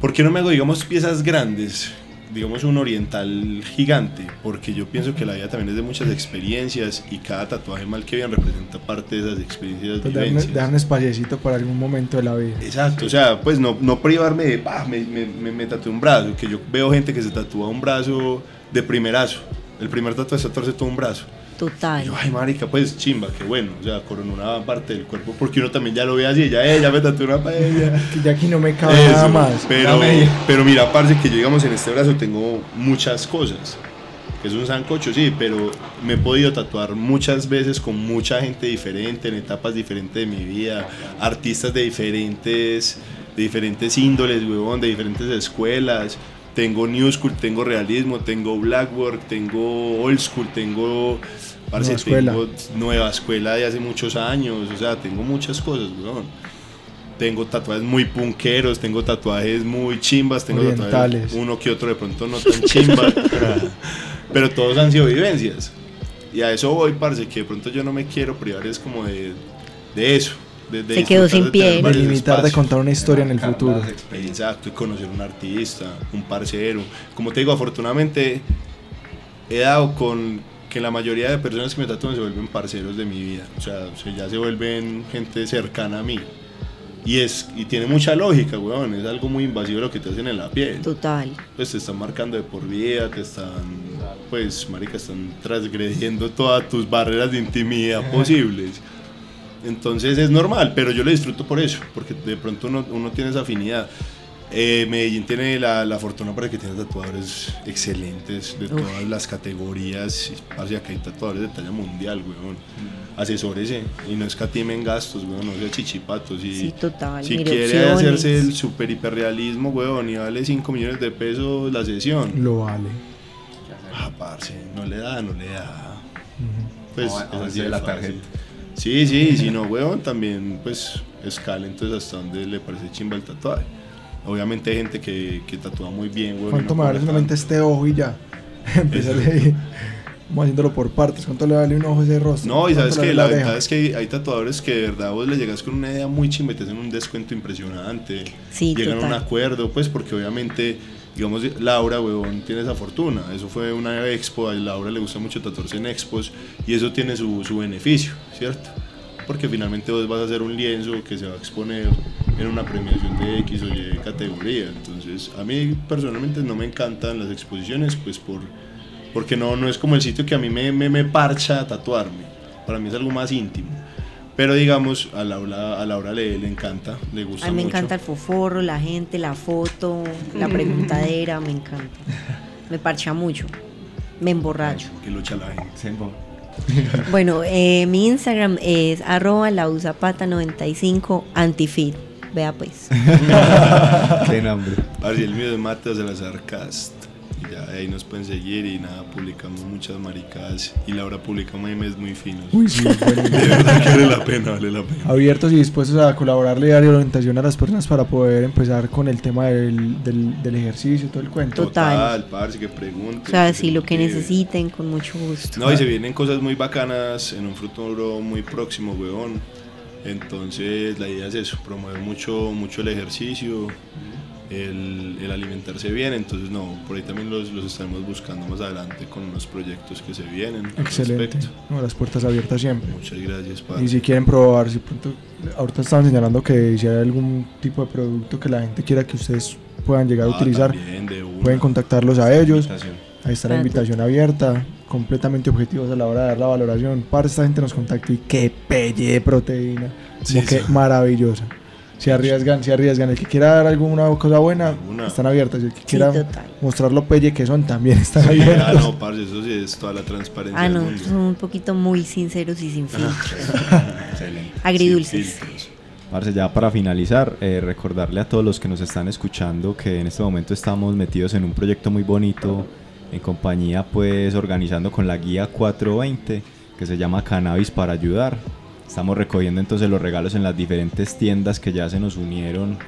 ¿Por qué no me hago, digamos, piezas grandes? Digamos, un oriental gigante, porque yo pienso que la vida también es de muchas experiencias y cada tatuaje, mal que bien, representa parte de esas experiencias, Pues dejar, un- espaciecito para algún momento de la vida. Exacto, o sea, pues no, no privarme de, "Bah, me, me, me, me tatué un brazo, que yo veo gente que se tatúa un brazo de primerazo. El primer tatuaje es tatuarse todo un brazo. Y Total. yo, ay, marica, pues chimba, qué bueno, o sea, coronó una parte del cuerpo, porque uno también ya lo ve así, ya, eh, ya me tatué una paella. Que ya aquí no me cabe Eso, nada más. Pero, pero mira, parce, que yo digamos en este brazo tengo muchas cosas. que es un sancocho, sí, pero me he podido tatuar muchas veces con mucha gente diferente, en etapas diferentes de mi vida, artistas de diferentes, de diferentes índoles, huevón, de diferentes escuelas. Tengo New School, tengo Realismo, tengo Blackwork, tengo Old School, tengo... parce, Nueva escuela. tengo nueva escuela de hace muchos años, o sea, tengo muchas cosas, weón. Tengo tatuajes muy punqueros, tengo tatuajes muy chimbas, tengo tatuajes uno que otro de pronto no tan chimbas, pero todos han sido vivencias. Y a eso voy, parce, que de pronto yo no me quiero privar, es como de, de eso. De, de Se quedó sin piel. De limitar de contar una historia en el futuro. Exacto, y conocer un artista, un parcero. Como te digo, afortunadamente he dado con que la mayoría de personas que me tatúan se vuelven parceros de mi vida. O sea, se- ya se vuelven gente cercana a mí. Y, es, y tiene mucha lógica, weón. Es algo muy invasivo lo que te hacen en la piel. Total. Pues te están marcando de por vida, te están, pues, marica, están transgrediendo todas tus barreras de intimidad posibles. Entonces es normal, pero yo lo disfruto por eso, porque de pronto uno, uno tiene esa afinidad. Eh, Medellín tiene la, la fortuna para que tiene tatuadores excelentes de Uf. todas las categorías. Hacia que hay tatuadores de talla mundial, weón. Asesórese y no escatimen gastos, weón, no sea chichipatos. Y, Sí, total. si mire quiere opciones. hacerse el super hiperrealismo, weón, y vale 5 millones de pesos la sesión. Lo vale. Ah, parce, no le da, no le da. Pues No, es así de la fácil. Sí, sí, y si no, weón, también pues escala entonces hasta donde le parece chimba el tatuaje. Obviamente hay gente que, que tatúa muy bien, weón. y ¿Cuánto no me vale solamente este ojo y ya? Empezarle ahí. Vamos haciéndolo por partes. ¿Cuánto le vale un ojo a ese rostro? No, y ¿Cuánto sabes que la verdad es que hay, tatuadores que de verdad vos le llegas con una idea muy chimba y te hacen un descuento impresionante. Sí, Llegan a un total. acuerdo, pues porque obviamente, digamos, Laura, huevón, tiene esa fortuna. Eso fue una expo, a Laura le gusta mucho tatuarse en expos y eso tiene su, su beneficio, ¿cierto? Porque finalmente vos vas a hacer un lienzo que se va a exponer en una premiación de X o Y categoría. Entonces, a mí personalmente no me encantan las exposiciones, pues por, porque no, no es como el sitio que a mí me, me, me parcha tatuarme. Para mí es algo más íntimo. Pero digamos, a Laura, a Laura le, le encanta, le gusta A mí me mucho. encanta el foforro, la gente, la foto, la preguntadera, me encanta. Me parcha mucho. Me emborracho. Que lucha la gente. Sembo. Bueno, eh, mi Instagram es arroba lausapata95 antifit. Vea pues. Qué nombre. Parce, el mío es Mateo Salazar Cast. Y ya ahí nos pueden seguir y nada, publicamos muchas maricadas. Y Laura publica memes muy finos. Uy, sí, bueno. De verdad que vale la pena, vale la pena. Abiertos y dispuestos a colaborarle y dar orientación a las personas para poder empezar con el tema del, del, del ejercicio, todo el cuento. Total. Total, parce, que pregunten. O sea, se lo que necesiten, con mucho gusto. No, y se vienen cosas muy bacanas en un futuro muy próximo, weón. Entonces, la idea es eso, promover mucho, mucho el ejercicio, el, el alimentarse bien. Entonces, no, por ahí también los, los estaremos buscando más adelante con unos proyectos que se vienen. Excelente. No, las puertas abiertas siempre. Muchas gracias, Y padre. si quieren probar, si pronto, ahorita estaban señalando que si hay algún tipo de producto que la gente quiera que ustedes puedan llegar a Ah, utilizar, una. pueden contactarlos a ellos. Ahí está la invitación abierta, completamente objetivos a la hora de dar la valoración. Para esta gente nos contactó y qué pelle de proteína. Como Sí, que maravillosa. Si arriesgan, si arriesgan. El que quiera dar alguna cosa buena, Alguna. están abiertas. El que Sí, quiera total. mostrar lo pelle que son, también están Sí, ah, abiertos. no, parce, eso sí es toda la transparencia Ah, del no, mundo. son un poquito muy sinceros y sin filtros. Excelente. Agridulces. Sin filtros. Parce, ya para finalizar, eh, recordarle a todos los que nos están escuchando que en este momento estamos metidos en un proyecto muy bonito, en compañía pues organizando con la guía 420, que se llama Cannabis para Ayudar. Estamos recogiendo entonces los regalos en las diferentes tiendas que ya se nos unieron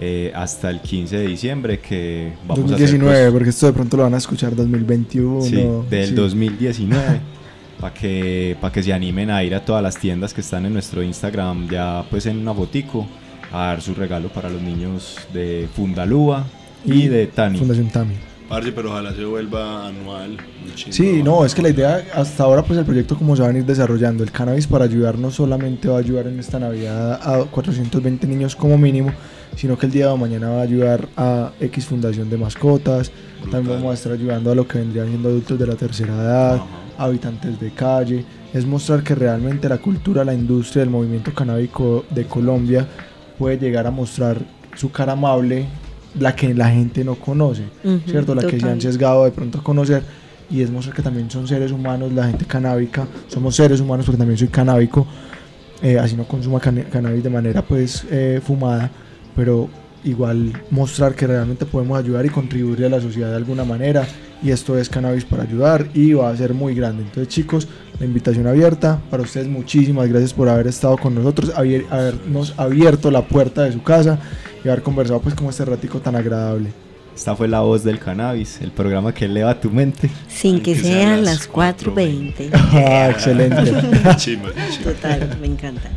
eh, hasta el 15 de diciembre, que vamos a 2019, hacer... pues, porque esto de pronto lo van a escuchar 2021. Sí, del sí. 2019. Para que, pa' que se animen a ir a todas las tiendas que están en nuestro Instagram, ya pues en una botico, a dar su regalo para los niños de Fundalúa y de Tani. Fundación Tami. Parce, pero ojalá se vuelva anual. Sí, no, es que la idea, hasta ahora pues el proyecto como se van a ir desarrollando, el cannabis para ayudar no solamente va a ayudar en esta Navidad a 420 niños como mínimo, sino que el día de mañana va a ayudar a X Fundación de Mascotas, también vamos a estar ayudando a lo que vendrían siendo adultos de la tercera edad, Ajá. habitantes de calle, es mostrar que realmente la cultura, la industria del movimiento canábico de Colombia puede llegar a mostrar su cara amable, la que la gente no conoce. Ujú, ¿cierto? La que se total. han sesgado de pronto a conocer y es mostrar que también son seres humanos, la gente canábica, somos seres humanos porque también soy canábico, eh, así no consuma cannabis de manera pues eh, fumada, pero igual mostrar que realmente podemos ayudar y contribuir a la sociedad de alguna manera y esto es Cannabis para ayudar y va a ser muy grande. Entonces chicos, la invitación abierta para ustedes, muchísimas gracias por haber estado con nosotros, habernos abierto la puerta de su casa y haber conversado pues como este ratico tan agradable. Esta fue la voz del cannabis, el programa que eleva tu mente. Sin que, sean, las 4.20. ah, excelente. Total, me encanta.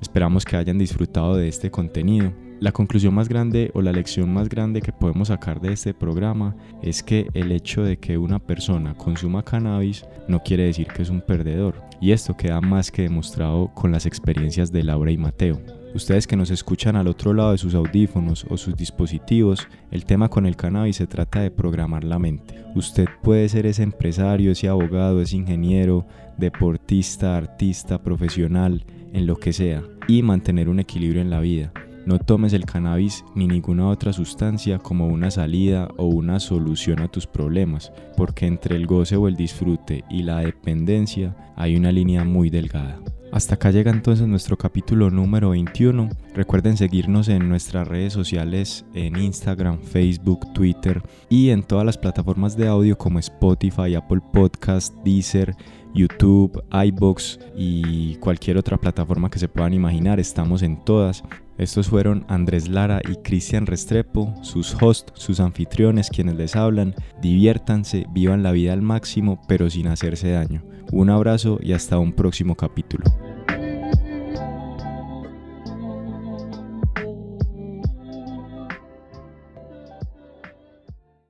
Esperamos que hayan disfrutado de este contenido. La conclusión más grande o la lección más grande que podemos sacar de este programa es que el hecho de que una persona consuma cannabis no quiere decir que es un perdedor. Y esto queda más que demostrado con las experiencias de Laura y Mateo. Ustedes que nos escuchan al otro lado de sus audífonos o sus dispositivos, el tema con el cannabis se trata de programar la mente. Usted puede ser ese empresario, ese abogado, ese ingeniero, deportista, artista, profesional, en lo que sea, y mantener un equilibrio en la vida. No tomes el cannabis ni ninguna otra sustancia como una salida o una solución a tus problemas, porque entre el goce o el disfrute y la dependencia hay una línea muy delgada. Hasta acá llega entonces nuestro capítulo número 21. Recuerden seguirnos en nuestras redes sociales en Instagram, Facebook, Twitter y en todas las plataformas de audio como Spotify, Apple Podcast, Deezer, YouTube, iBox y cualquier otra plataforma que se puedan imaginar. Estamos en todas. Estos fueron Andrés Lara y Cristian Restrepo, sus hosts, sus anfitriones, quienes les hablan. Diviértanse, vivan la vida al máximo, pero sin hacerse daño. Un abrazo y hasta un próximo capítulo.